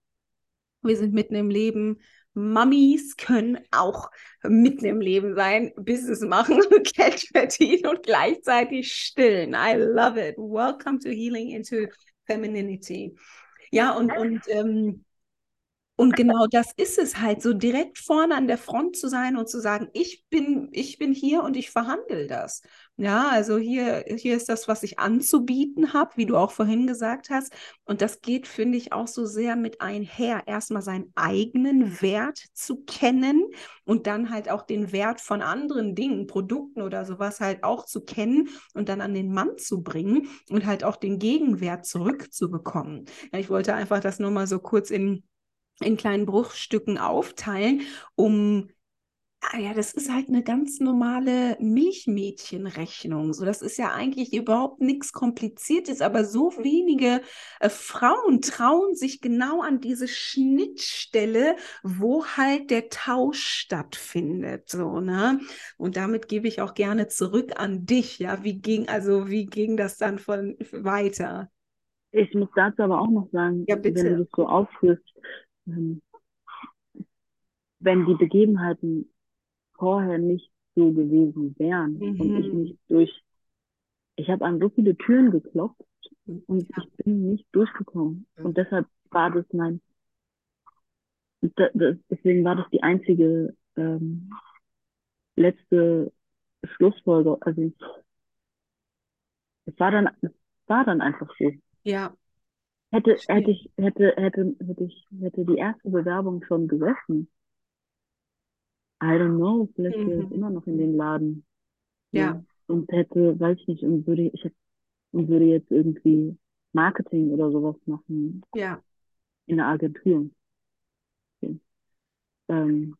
wir sind mitten im Leben. Mamis können auch mitten im Leben sein, Business machen, Geld verdienen und gleichzeitig stillen. I love it. Welcome to Healing into Femininity. Ja, und, und, ähm, und genau das ist es halt, so direkt vorne an der Front zu sein und zu sagen, ich bin, ich bin hier und ich verhandle das. Ja, also hier, hier ist das, was ich anzubieten habe, wie du auch vorhin gesagt hast. Und das geht, finde ich, auch so sehr mit einher, erstmal seinen eigenen Wert zu kennen und dann halt auch den Wert von anderen Dingen, Produkten oder sowas halt auch zu kennen und dann an den Mann zu bringen und halt auch den Gegenwert zurückzubekommen. Ja, ich wollte einfach das nur mal so kurz in, in kleinen Bruchstücken aufteilen, um Ah ja, das ist halt eine ganz normale Milchmädchenrechnung. So, das ist ja eigentlich überhaupt nichts Kompliziertes, aber so wenige äh, Frauen trauen sich genau an diese Schnittstelle, wo halt der Tausch stattfindet. So, ne? Und damit gebe ich auch gerne zurück an dich. Ja, wie ging, also wie ging das dann von weiter? Ich muss dazu aber auch noch sagen, Ja, wenn du das so aufführst, ähm, wenn die Begebenheiten vorher nicht so gewesen wären und ich Mhm. nicht durch, ich habe an so viele Türen geklopft und Ja. ich bin nicht durchgekommen. Mhm. Und deshalb war das mein, da, das, deswegen war das die einzige ähm, letzte Schlussfolgerung. Also es war dann, es war dann einfach so. Ja. Hätte, hätte ich, hätte, hätte, hätte ich, hätte die erste Bewerbung schon gesessen. I don't know, vielleicht wäre ich Mhm. immer noch in den Laden. Ja. Und hätte, weiß ich nicht, und würde, ich hätte, und würde jetzt irgendwie Marketing oder sowas machen Ja. in der Agentur. Okay. Ähm,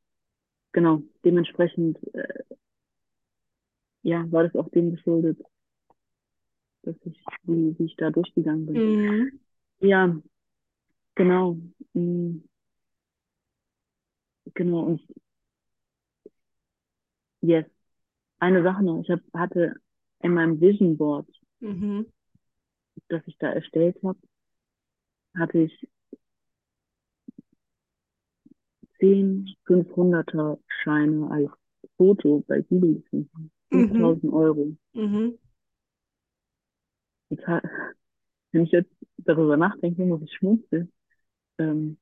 genau, dementsprechend, äh, ja, war das auch dem geschuldet, dass ich, wie, wie ich da durchgegangen bin. Mhm. Ja, genau. Mm, Genau, und yes, eine Sache noch. Ich hab, hatte in meinem Vision Board, Mhm. das ich da erstellt habe, hatte ich zehn 500er Scheine als Foto bei Google gefunden. Mhm. 5000 Euro. Mhm. Ha- wenn ich jetzt darüber nachdenke, muss ich schmunzeln, ähm,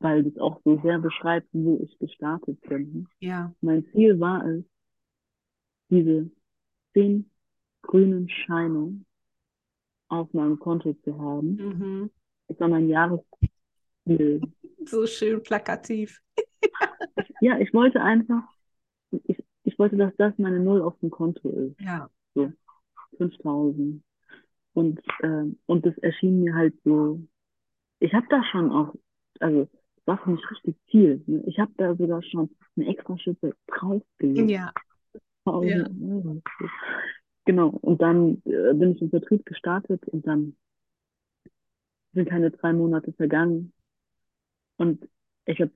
weil das auch so sehr beschreibt, wo ich gestartet bin. Ja. Mein Ziel war es, diese zehn grünen Scheine auf meinem Konto zu haben. Mhm. Das war mein Jahresziel. So schön plakativ. Ja, ich wollte einfach, ich, ich wollte, dass das meine Null auf dem Konto ist. Ja. So, 5000. Und, ähm, und das erschien mir halt so, ich habe da schon auch, also, war für mich richtig viel. Ne? Ich habe da sogar schon eine extra Schippe draufgelegt. Ja. 1000 Euro. Genau, und dann äh, bin ich im Vertrieb gestartet und dann sind keine drei Monate vergangen. Und ich habe,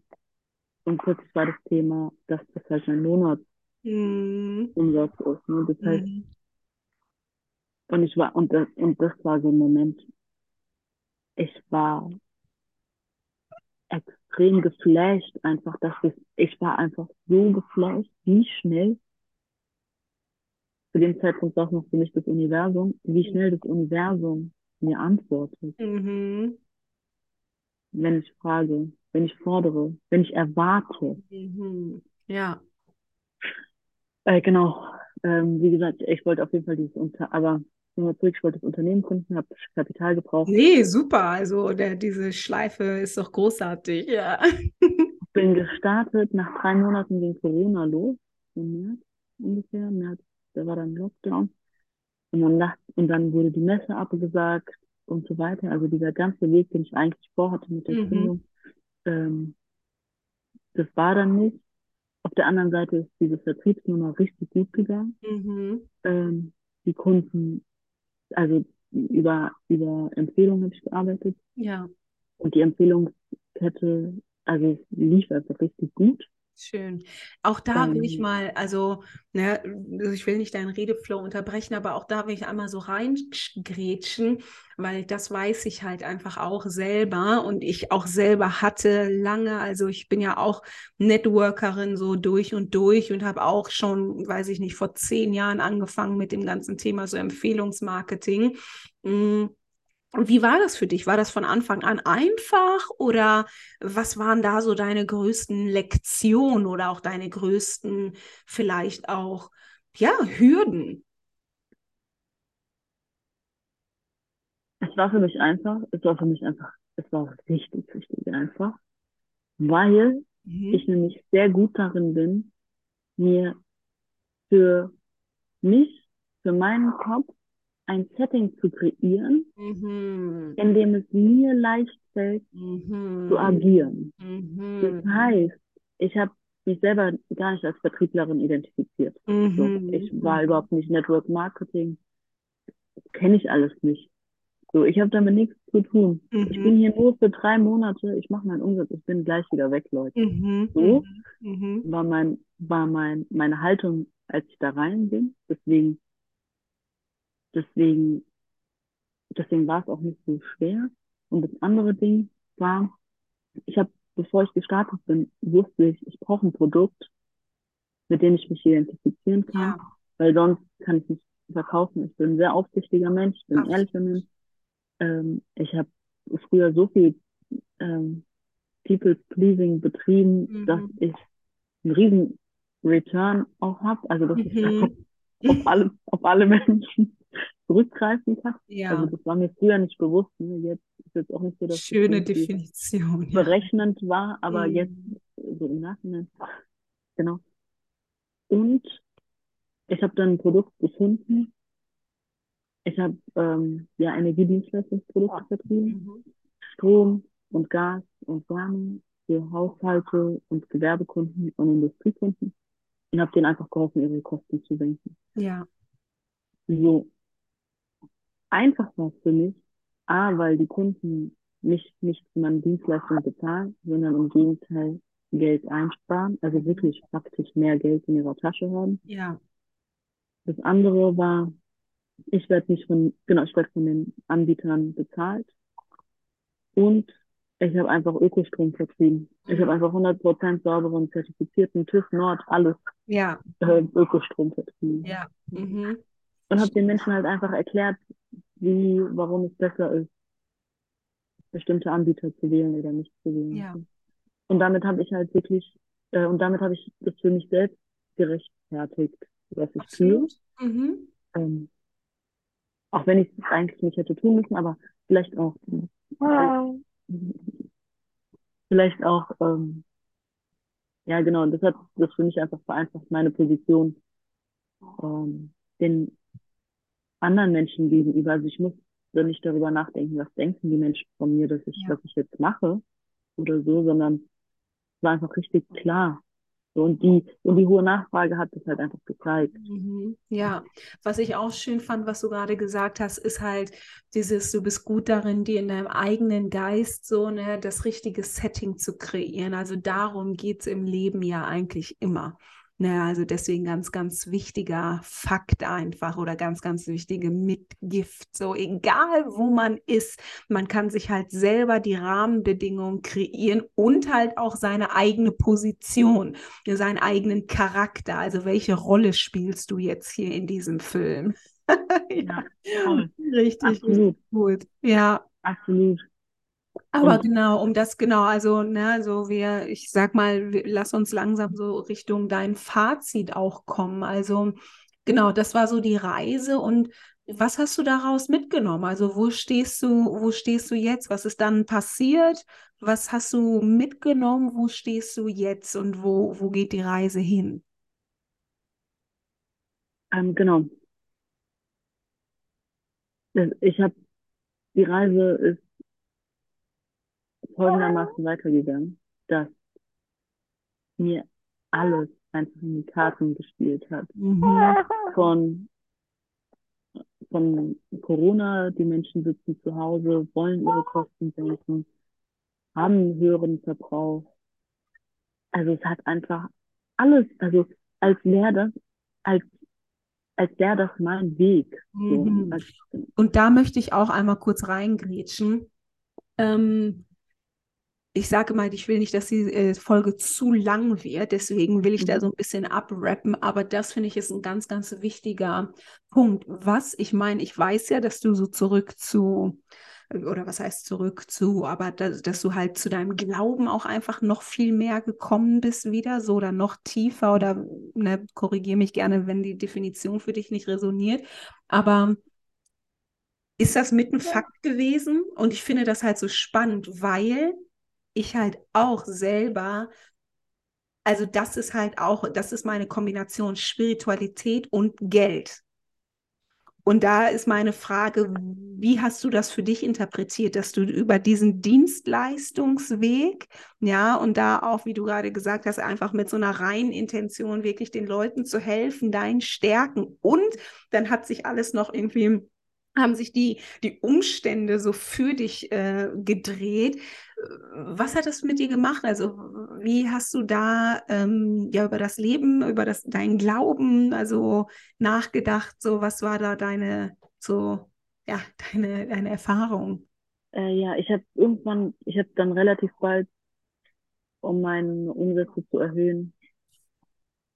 und plötzlich war das Thema, dass das halt mein Monatsumsatz Mhm. ist. Ne? Das heißt, Mhm. und ich war, und das, und das war so ein Moment, ich war extrem geflasht einfach, dass es, ich war einfach so geflasht, wie schnell, zu dem Zeitpunkt war es noch für mich das Universum, wie schnell das Universum mir antwortet, Mhm. wenn ich frage, wenn ich fordere, wenn ich erwarte. Mhm. Ja. Äh, genau, ähm, wie gesagt, ich wollte auf jeden Fall dieses Unter, aber nochmal zurück, ich wollte das Unternehmen gründen, habe Kapital gebraucht, Nee, super. Also der, diese Schleife ist doch großartig. Ja. bin gestartet, nach drei Monaten ging Corona los, im März ungefähr, März, da war dann Lockdown. Und dann, nach, und dann wurde die Messe abgesagt und so weiter. Also dieser ganze Weg, den ich eigentlich vorhatte mit der Mhm. Gründung, ähm, das war dann nicht. Auf der anderen Seite ist diese Vertriebsnummer richtig gut gegangen. Mhm. Ähm, die Kunden, also über, über Empfehlungen habe ich gearbeitet Ja. und die Empfehlungskette, also lief einfach richtig gut. Schön. Auch da will ich Ähm, mal, also, ne, also ich will nicht deinen Redeflow unterbrechen, aber auch da will ich einmal so reingrätschen, weil das weiß ich halt einfach auch selber und ich auch selber hatte lange, also ich bin ja auch Networkerin so durch und durch und habe auch schon, weiß ich nicht, vor zehn Jahren angefangen mit dem ganzen Thema so Empfehlungsmarketing. Mm. Und wie war das für dich? War das von Anfang an einfach oder was waren da so deine größten Lektionen oder auch deine größten vielleicht auch, ja, Hürden? Es war für mich einfach, es war für mich einfach, es war richtig, richtig einfach, weil Mhm. ich nämlich sehr gut darin bin, mir für mich, für meinen Kopf ein Setting zu kreieren, Mhm. in dem es mir leicht fällt zu Mhm. agieren. Das Mhm. heißt, ich habe mich selber gar nicht als Vertrieblerin identifiziert. So, ich war überhaupt nicht Network Marketing, kenne ich alles nicht. So, ich habe damit nichts zu tun. Ich bin Mhm. hier nur für drei Monate, ich mache meinen Umsatz, ich bin gleich wieder weg, Leute. Mhm. So war mein, war mein, meine Haltung, als ich da rein bin. Deswegen, deswegen, deswegen war es auch nicht so schwer. Und das andere Ding war, ich habe, bevor ich gestartet bin, wusste ich, ich brauche ein Produkt, mit dem ich mich identifizieren kann, Ja, weil sonst kann ich nicht verkaufen. Ich bin ein sehr aufrichtiger Mensch, ich bin ein ehrlicher Mensch. Ähm, ich habe früher so viel ähm, People's Pleasing betrieben, Mhm. dass ich einen riesen Return auch habe, also dass ich Mhm. auf alle, auf alle Menschen zurückgreifen kann. Also Ja, das war mir früher nicht bewusst. Ne? Jetzt ist jetzt auch nicht so, dass das schöne Definition. Ja. berechnend war, aber jetzt Mhm. so im Nachhinein. Genau. Und ich habe dann ein Produkt gefunden. Ich habe ähm, ja Energiedienstleistungsprodukte vertrieben. Mhm. Strom und Gas und Wärme für Haushalte und Gewerbekunden und Industriekunden und habe denen einfach geholfen, ihre Kosten zu senken. Ja, So einfach war es für mich, A, weil die Kunden nicht, nicht für meine Dienstleistung bezahlen, sondern im Gegenteil Geld einsparen, also wirklich faktisch mehr Geld in ihrer Tasche haben. ja, Das andere war, ich werde nicht von, genau, ich werde von den Anbietern bezahlt und ich habe einfach Ökostrom vertrieben. Ich habe einfach 100% sauberen, zertifizierten TÜV Nord, alles ja, äh, Ökostrom vertrieben. ja. Mhm. Und habe den Menschen halt einfach erklärt, wie, warum es besser ist, bestimmte Anbieter zu wählen oder nicht zu wählen. Ja. Und damit habe ich halt wirklich, äh, und damit habe ich das für mich selbst gerechtfertigt, was ich tue. Mhm. Ähm, auch wenn ich es eigentlich nicht hätte tun müssen, aber vielleicht auch, vielleicht auch, ähm, ja genau, das hat das für mich einfach vereinfacht, meine Position ähm, den anderen Menschen gegenüber. Also ich muss nicht darüber nachdenken, was denken die Menschen von mir, dass ich, Ja. was ich jetzt mache oder so, sondern es war einfach richtig klar. Und die, und die hohe Nachfrage hat das halt einfach gezeigt. Mhm. Ja, was ich auch schön fand, was du gerade gesagt hast, ist halt dieses, du bist gut darin, dir in deinem eigenen Geist so ne, das richtige Setting zu kreieren. Also darum geht es im Leben ja eigentlich immer. Ne, also deswegen ganz, ganz wichtiger Fakt einfach oder ganz, ganz wichtige Mitgift. So egal, wo man ist, man kann sich halt selber die Rahmenbedingungen kreieren und halt auch seine eigene Position seinen eigenen Charakter. Also welche Rolle spielst du jetzt hier in diesem Film? Ja, richtig, richtig Absolut, gut. Ja, absolut. Aber Und genau, um das genau, also, ne, so wir, ich sag mal, lass uns langsam so Richtung dein Fazit auch kommen. Also, genau, das war so die Reise und was hast du daraus mitgenommen? Also, wo stehst du, wo stehst du jetzt? Was ist dann passiert? Was hast du mitgenommen? Wo stehst du jetzt und wo, wo geht die Reise hin? ähm, genau, ich habe, die Reise ist folgendermaßen weitergegangen, dass mir alles einfach in die Karten gespielt hat. Mhm. Von, von Corona, die Menschen sitzen zu Hause, wollen ihre Kosten senken, haben einen höheren Verbrauch. Also es hat einfach alles, also als wäre das, als, als wäre das mein Weg. Mhm. Und da möchte ich auch einmal kurz reingrätschen. Ähm, ich sage mal, ich will nicht, dass die äh, Folge zu lang wird, deswegen will ich da Mhm. so ein bisschen abrappen, aber das finde ich ist ein ganz, ganz wichtiger Punkt. Was ich meine, ich weiß ja, dass du so zurück zu, oder was heißt zurück zu, aber dass, dass du halt zu deinem Glauben auch einfach noch viel mehr gekommen bist wieder, so oder noch tiefer oder ne, korrigiere mich gerne, wenn die Definition für dich nicht resoniert, aber ist das mit ein Fakt gewesen? Und ich finde das halt so spannend, weil ich halt auch selber, also das ist halt auch, das ist meine Kombination Spiritualität und Geld. Und da ist meine Frage, wie hast du das für dich interpretiert, dass du über diesen Dienstleistungsweg, ja, und da auch, wie du gerade gesagt hast, einfach mit so einer reinen Intention wirklich den Leuten zu helfen, deinen Stärken und dann hat sich alles noch irgendwie haben sich die, die Umstände so für dich äh, gedreht. Was hat das mit dir gemacht? Also, wie hast du da ähm, ja über das Leben, über das dein Glauben, also nachgedacht? So, was war da deine so ja deine deine Erfahrung? Äh, ja, ich habe irgendwann, ich habe dann relativ bald, um meine Umsätze zu erhöhen,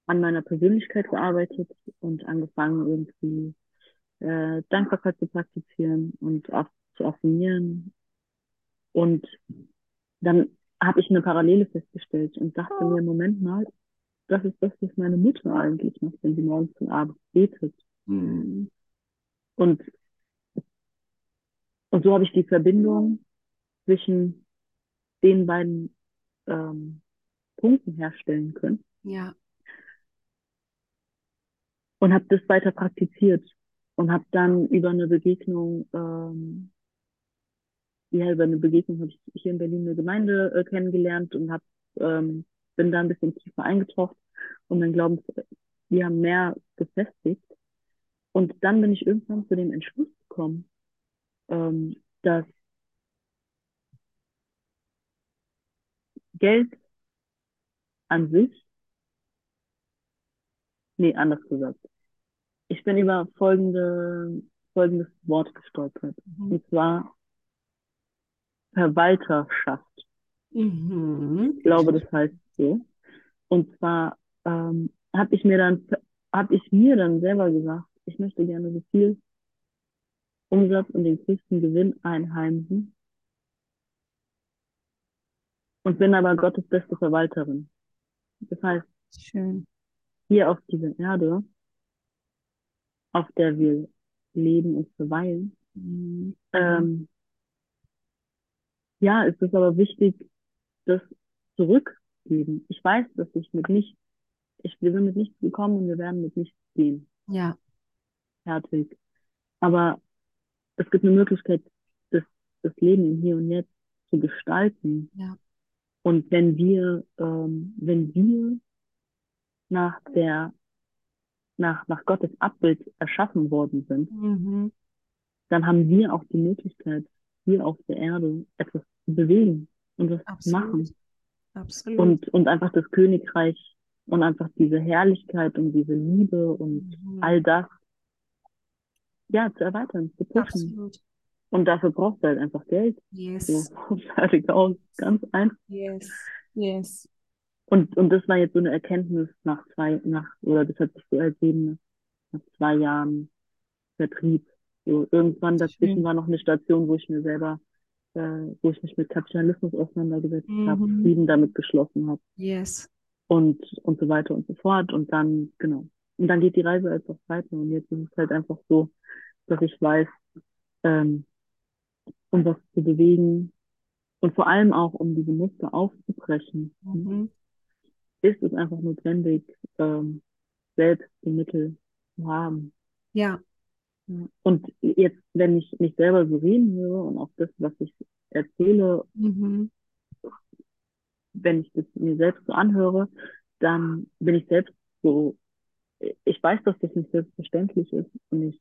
an meiner Persönlichkeit gearbeitet und angefangen irgendwie äh, Dankbarkeit zu praktizieren und auch zu affirmieren. Und dann habe ich eine Parallele festgestellt und dachte mir, Moment mal, das ist das, was meine Mutter eigentlich macht, wenn sie morgens und abends betet. Mhm. Und, und so habe ich die Verbindung zwischen den beiden ähm, Punkten herstellen können Ja. und habe das weiter praktiziert und habe dann über eine Begegnung, ähm, ja, über eine Begegnung habe ich hier in Berlin eine Gemeinde äh, kennengelernt und hab, ähm, bin da ein bisschen tiefer eingetaucht und mein Glauben, wir haben mehr gefestigt. Und dann bin ich irgendwann zu dem Entschluss gekommen, ähm, dass Geld an sich, nee, anders gesagt. Bin über folgende, folgendes Wort gestolpert. Mhm. Und zwar Verwalterschaft. Mhm. Ich glaube, das heißt so. Und zwar ähm, habe ich mir dann, habe ich mir dann selber gesagt, ich möchte gerne so viel Umsatz und den größten Gewinn einheimsen und bin aber Gottes beste Verwalterin. Das heißt, Schön. hier auf dieser Erde, auf der wir leben und verweilen, Mhm. ähm, ja, ist es aber wichtig, das zurückgeben. Ich weiß, dass ich mit nichts, ich, wir sind mit nichts gekommen und wir werden mit nichts gehen. Ja. Fertig. Aber es gibt eine Möglichkeit, das, das Leben im Hier und Jetzt zu gestalten. Ja. Und wenn wir, ähm, wenn wir nach der, nach, nach Gottes Abbild erschaffen worden sind, Mhm. dann haben wir auch die Möglichkeit, hier auf der Erde etwas zu bewegen und was zu machen. Absolut. Und, und einfach das Königreich und einfach diese Herrlichkeit und diese Liebe und Mhm. all das, ja, zu erweitern, zu pushen. Absolut. Und dafür brauchst du halt einfach Geld. So, Yes. fertig aus, ganz einfach. Yes. Yes. Und, und das war jetzt so eine Erkenntnis nach zwei, nach, oder das hat sich so ergeben, nach zwei Jahren Vertrieb. So, irgendwann dazwischen Schön. war noch eine Station, wo ich mir selber, äh, wo ich mich mit Kapitalismus auseinandergesetzt habe, Mhm. Frieden damit geschlossen habe Yes. und, und so weiter und so fort. Und dann, genau. Und dann geht die Reise einfach weiter. Und jetzt ist es halt einfach so, dass ich weiß, ähm, um was zu bewegen und vor allem auch, um diese Muster aufzubrechen, Mhm. Ist es einfach notwendig, ähm, selbst die Mittel zu haben. Ja. Und jetzt, wenn ich mich selber so reden höre und auch das, was ich erzähle, Mhm. wenn ich das mir selbst so anhöre, dann bin ich selbst so, ich weiß, dass das nicht selbstverständlich ist und ich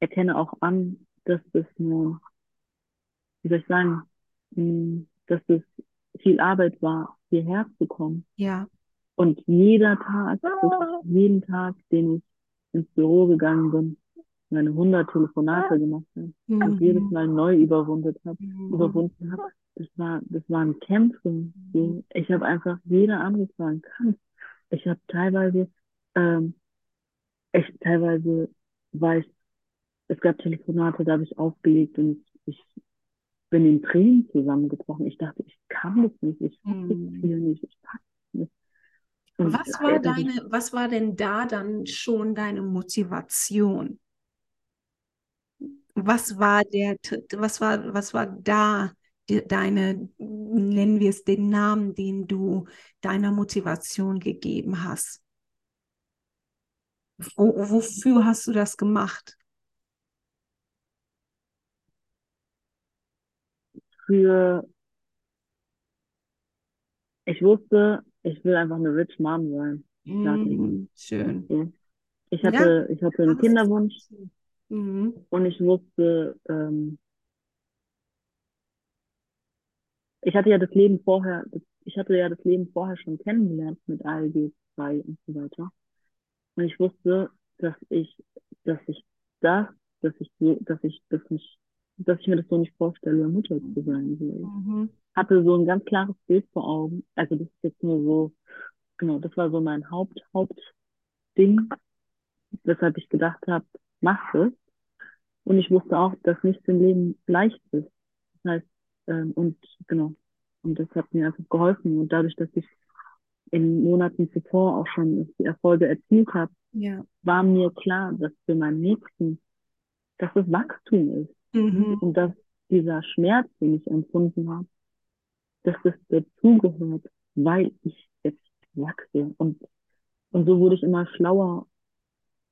erkenne auch an, dass das nur, wie soll ich sagen, mh, dass es viel Arbeit war, hierher zu kommen. Ja. Und jeder Tag, wirklich jeden Tag, den ich ins Büro gegangen bin, meine 100 Telefonate gemacht habe und jedes Mhm. Mal neu überwundet habe, Mhm. überwunden habe, das war, das waren Kämpfe. Ich habe einfach jeder Anruf war ein Kampf. Ich habe teilweise, ähm, echt teilweise war ich, es gab Telefonate, da habe ich aufgelegt und ich, bin in Tränen zusammengebrochen. Ich dachte, ich kann das nicht, ich pack das Mhm. hier nicht, ich pack Was war deine, was war denn da dann schon deine Motivation? Was war der, was war, was war da die, deine, nennen wir es den Namen, den du deiner Motivation gegeben hast? Wo, wofür hast du das gemacht? für, ich wusste, ich will einfach eine Rich Mom sein. Mm, schön. So. Ich Ja, hatte, ich hatte einen Kinderwunsch. Mhm. und ich wusste, ähm, ich hatte ja das Leben vorher, ich hatte ja das Leben vorher schon kennengelernt mit ALG 2 und so weiter. Und ich wusste, dass ich, dass ich das, dass ich so, dass ich das nicht, dass ich mir das so nicht vorstelle, Mutter zu sein. Mhm. Ich hatte so ein ganz klares Bild vor Augen. Also das ist jetzt nur so, genau, das war so mein Haupt, Hauptding, weshalb ich gedacht habe, mach es. Und ich wusste auch, dass nichts im Leben leicht ist. Das heißt, ähm, und genau, Und das hat mir einfach geholfen. Und dadurch, dass ich in Monaten zuvor auch schon die Erfolge erzielt habe, Ja. war mir klar, dass für meinen Nächsten, dass es Wachstum ist. Mhm. Und dass dieser Schmerz, den ich empfunden habe, dass das dazugehört, weil ich jetzt wachse. Und, und so wurde ich immer schlauer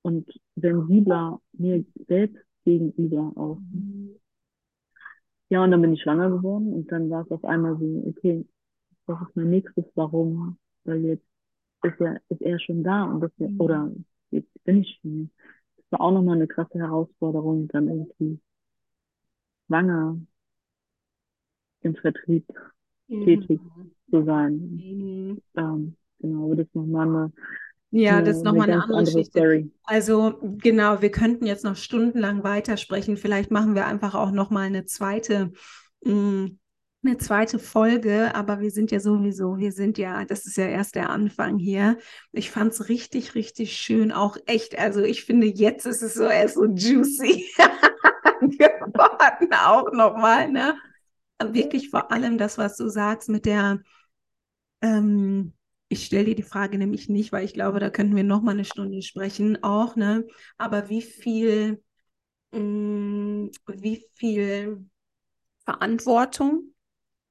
und sensibler mir selbst gegenüber auch. Ja, und dann bin ich schwanger geworden und dann war es auf einmal so, okay, was ist mein nächstes Warum? Weil jetzt ist ja, ist er schon da und das, Mhm. oder jetzt bin ich schon. Das war auch nochmal eine krasse Herausforderung, dann irgendwie schwanger im Vertrieb tätig Mhm. zu sein. Mhm. Ähm, genau, das ist nochmal eine, Ja, das ist nochmal eine andere andere Geschichte. Story. Also genau, wir könnten jetzt noch stundenlang weitersprechen. Vielleicht machen wir einfach auch nochmal eine zweite, mh, eine zweite Folge, aber wir sind ja sowieso, wir sind ja, das ist ja erst der Anfang hier. Ich fand es richtig, richtig schön, auch echt. Also ich finde, jetzt ist es so erst so juicy geworden, auch nochmal, ne? Wirklich vor allem das, was du sagst mit der ähm, ich stelle dir die Frage nämlich nicht, weil ich glaube, da könnten wir noch mal eine Stunde sprechen, auch, ne? Aber wie viel, mh, wie viel Verantwortung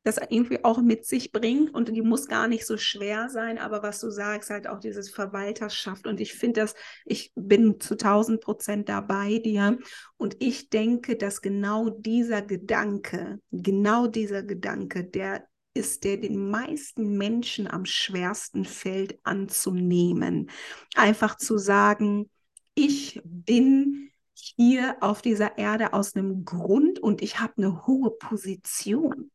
das irgendwie auch mit sich bringt und die muss gar nicht so schwer sein, aber was du sagst, halt auch dieses Verwalterschaft und ich finde das, ich bin zu 1000 Prozent dabei dir und ich denke, dass genau dieser Gedanke, genau dieser Gedanke, der ist, der den meisten Menschen am schwersten fällt anzunehmen. Einfach zu sagen, ich bin hier auf dieser Erde aus einem Grund und ich habe eine hohe Position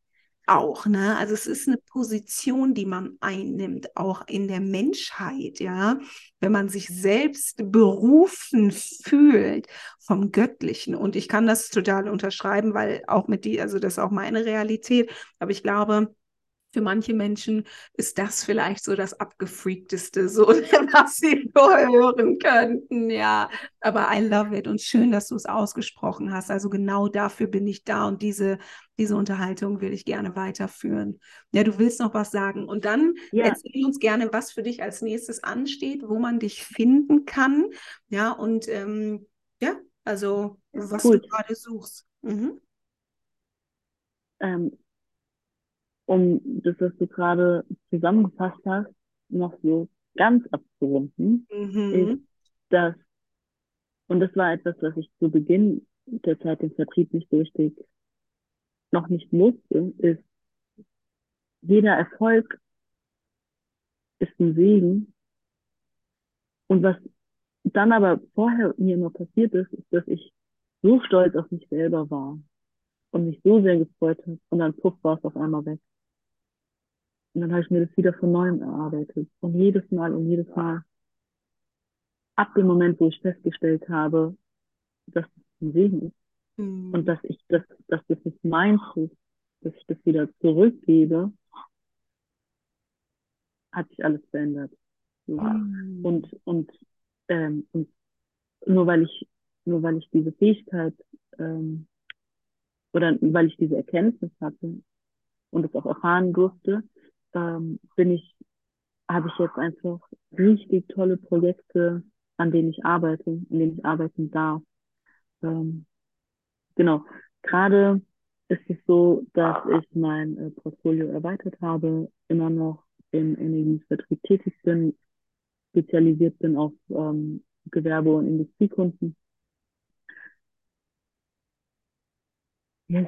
auch, ne? Also es ist eine Position, die man einnimmt, auch in der Menschheit, ja. Wenn man sich selbst berufen fühlt vom Göttlichen. Und ich kann das total unterschreiben, weil auch mit die, also das ist auch meine Realität. Aber ich glaube, für manche Menschen ist das vielleicht so das abgefreakteste, so was sie hören könnten, ja. Aber I love it und schön, dass du es ausgesprochen hast. Also genau dafür bin ich da und diese, diese Unterhaltung will ich gerne weiterführen. Ja, du willst noch was sagen und dann Ja, erzähl uns gerne, was für dich als nächstes ansteht, wo man dich finden kann, ja und ähm, ja, also was cool. du gerade suchst. Mhm. Ähm, um das, was du gerade zusammengefasst hast, noch so ganz abzurunden, ist, Mhm. dass, und das war etwas, was ich zu Beginn der Zeit im Vertrieb nicht so richtig, noch nicht wusste, ist, jeder Erfolg ist ein Segen. Und was dann aber vorher mir immer passiert ist, ist, dass ich so stolz auf mich selber war und mich so sehr gefreut habe und dann puff war es auf einmal weg. Und dann habe ich mir das wieder von neuem erarbeitet. Und jedes Mal und jedes Mal, ab dem Moment, wo ich festgestellt habe, dass es ein Segen ist und Mhm. dass ich das, dass das nicht meins ist, dass ich das wieder zurückgebe, hat sich alles verändert. So. Mhm. Und, und, ähm, und nur weil ich, nur weil ich diese Fähigkeit, ähm, oder weil ich diese Erkenntnis hatte und es auch erfahren durfte, ähm, bin ich, habe ich jetzt einfach richtig tolle Projekte, an denen ich arbeite, an denen ich arbeiten darf. Ähm, genau. Gerade ist es so, dass ich mein äh, Portfolio erweitert habe, immer noch im Energievertrieb tätig bin, spezialisiert bin auf ähm, Gewerbe- und Industriekunden. Yes.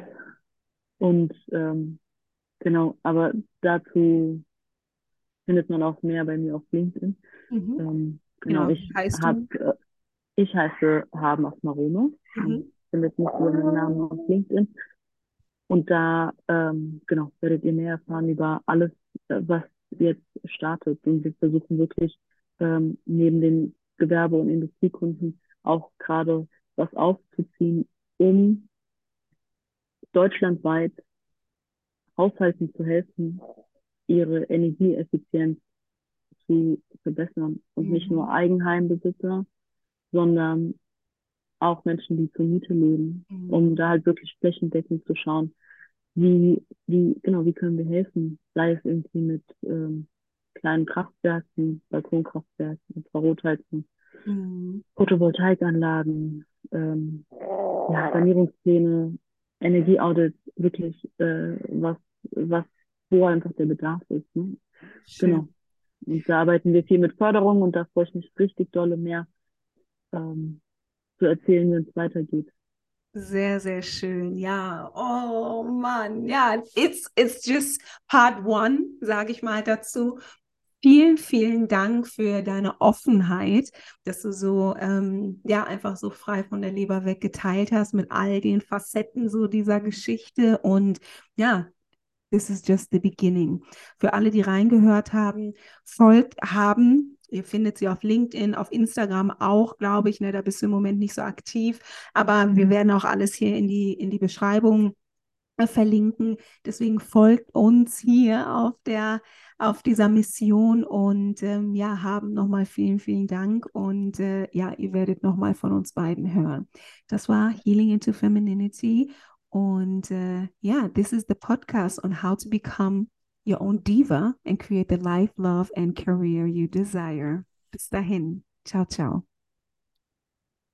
Und ähm, genau, aber dazu findet man auch mehr bei mir auf LinkedIn. Mhm. Ähm, genau, Genau, ich wie heißt hab, du? äh, ich heiße Haben Asmarome. Mhm. Findet mich über meinen Namen auf LinkedIn. Und da, ähm, genau, werdet ihr mehr erfahren über alles, äh, was jetzt startet. Und wir versuchen wirklich ähm, neben den Gewerbe- und Industriekunden auch gerade was aufzuziehen, um deutschlandweit Haushalten zu helfen, ihre Energieeffizienz zu verbessern. Und nicht nur Mhm. Eigenheimbesitzer, sondern auch Menschen, die zur Miete leben, um Mhm. da halt wirklich flächendeckend zu schauen, wie, wie, genau, wie können wir helfen? Sei es irgendwie mit ähm, kleinen Kraftwerken, Balkonkraftwerken, Infrarotheizung, mhm. Photovoltaikanlagen, ähm, ja, Sanierungspläne, Energieaudits, wirklich äh, was, was, wo einfach der Bedarf ist. Ne? Genau. Und da arbeiten wir viel mit Förderung und da freue ich mich richtig dolle mehr ähm, zu erzählen, wenn es weitergeht. Sehr, sehr schön. Ja, oh Mann, ja, it's, it's just part one, sage ich mal dazu. Vielen, vielen Dank für deine Offenheit, dass du so, ähm, ja, einfach so frei von der Leber weg geteilt hast mit all den Facetten so dieser Geschichte. Und ja, this is just the beginning. Für alle, die reingehört haben, folgt haben, Ihr findet sie auf LinkedIn, auf Instagram auch, glaube ich. Ne, da bist du im Moment nicht so aktiv. Aber wir werden auch alles hier in die, in die Beschreibung äh, verlinken. Deswegen folgt uns hier auf der auf dieser Mission und ähm, ja, haben nochmal vielen, vielen Dank und äh, ja, ihr werdet nochmal von uns beiden hören. Das war Healing into Femininity und äh, uh, ja, this is the podcast on how to become your own diva and create the life, love, and career you desire. Bis dahin. Ciao, ciao.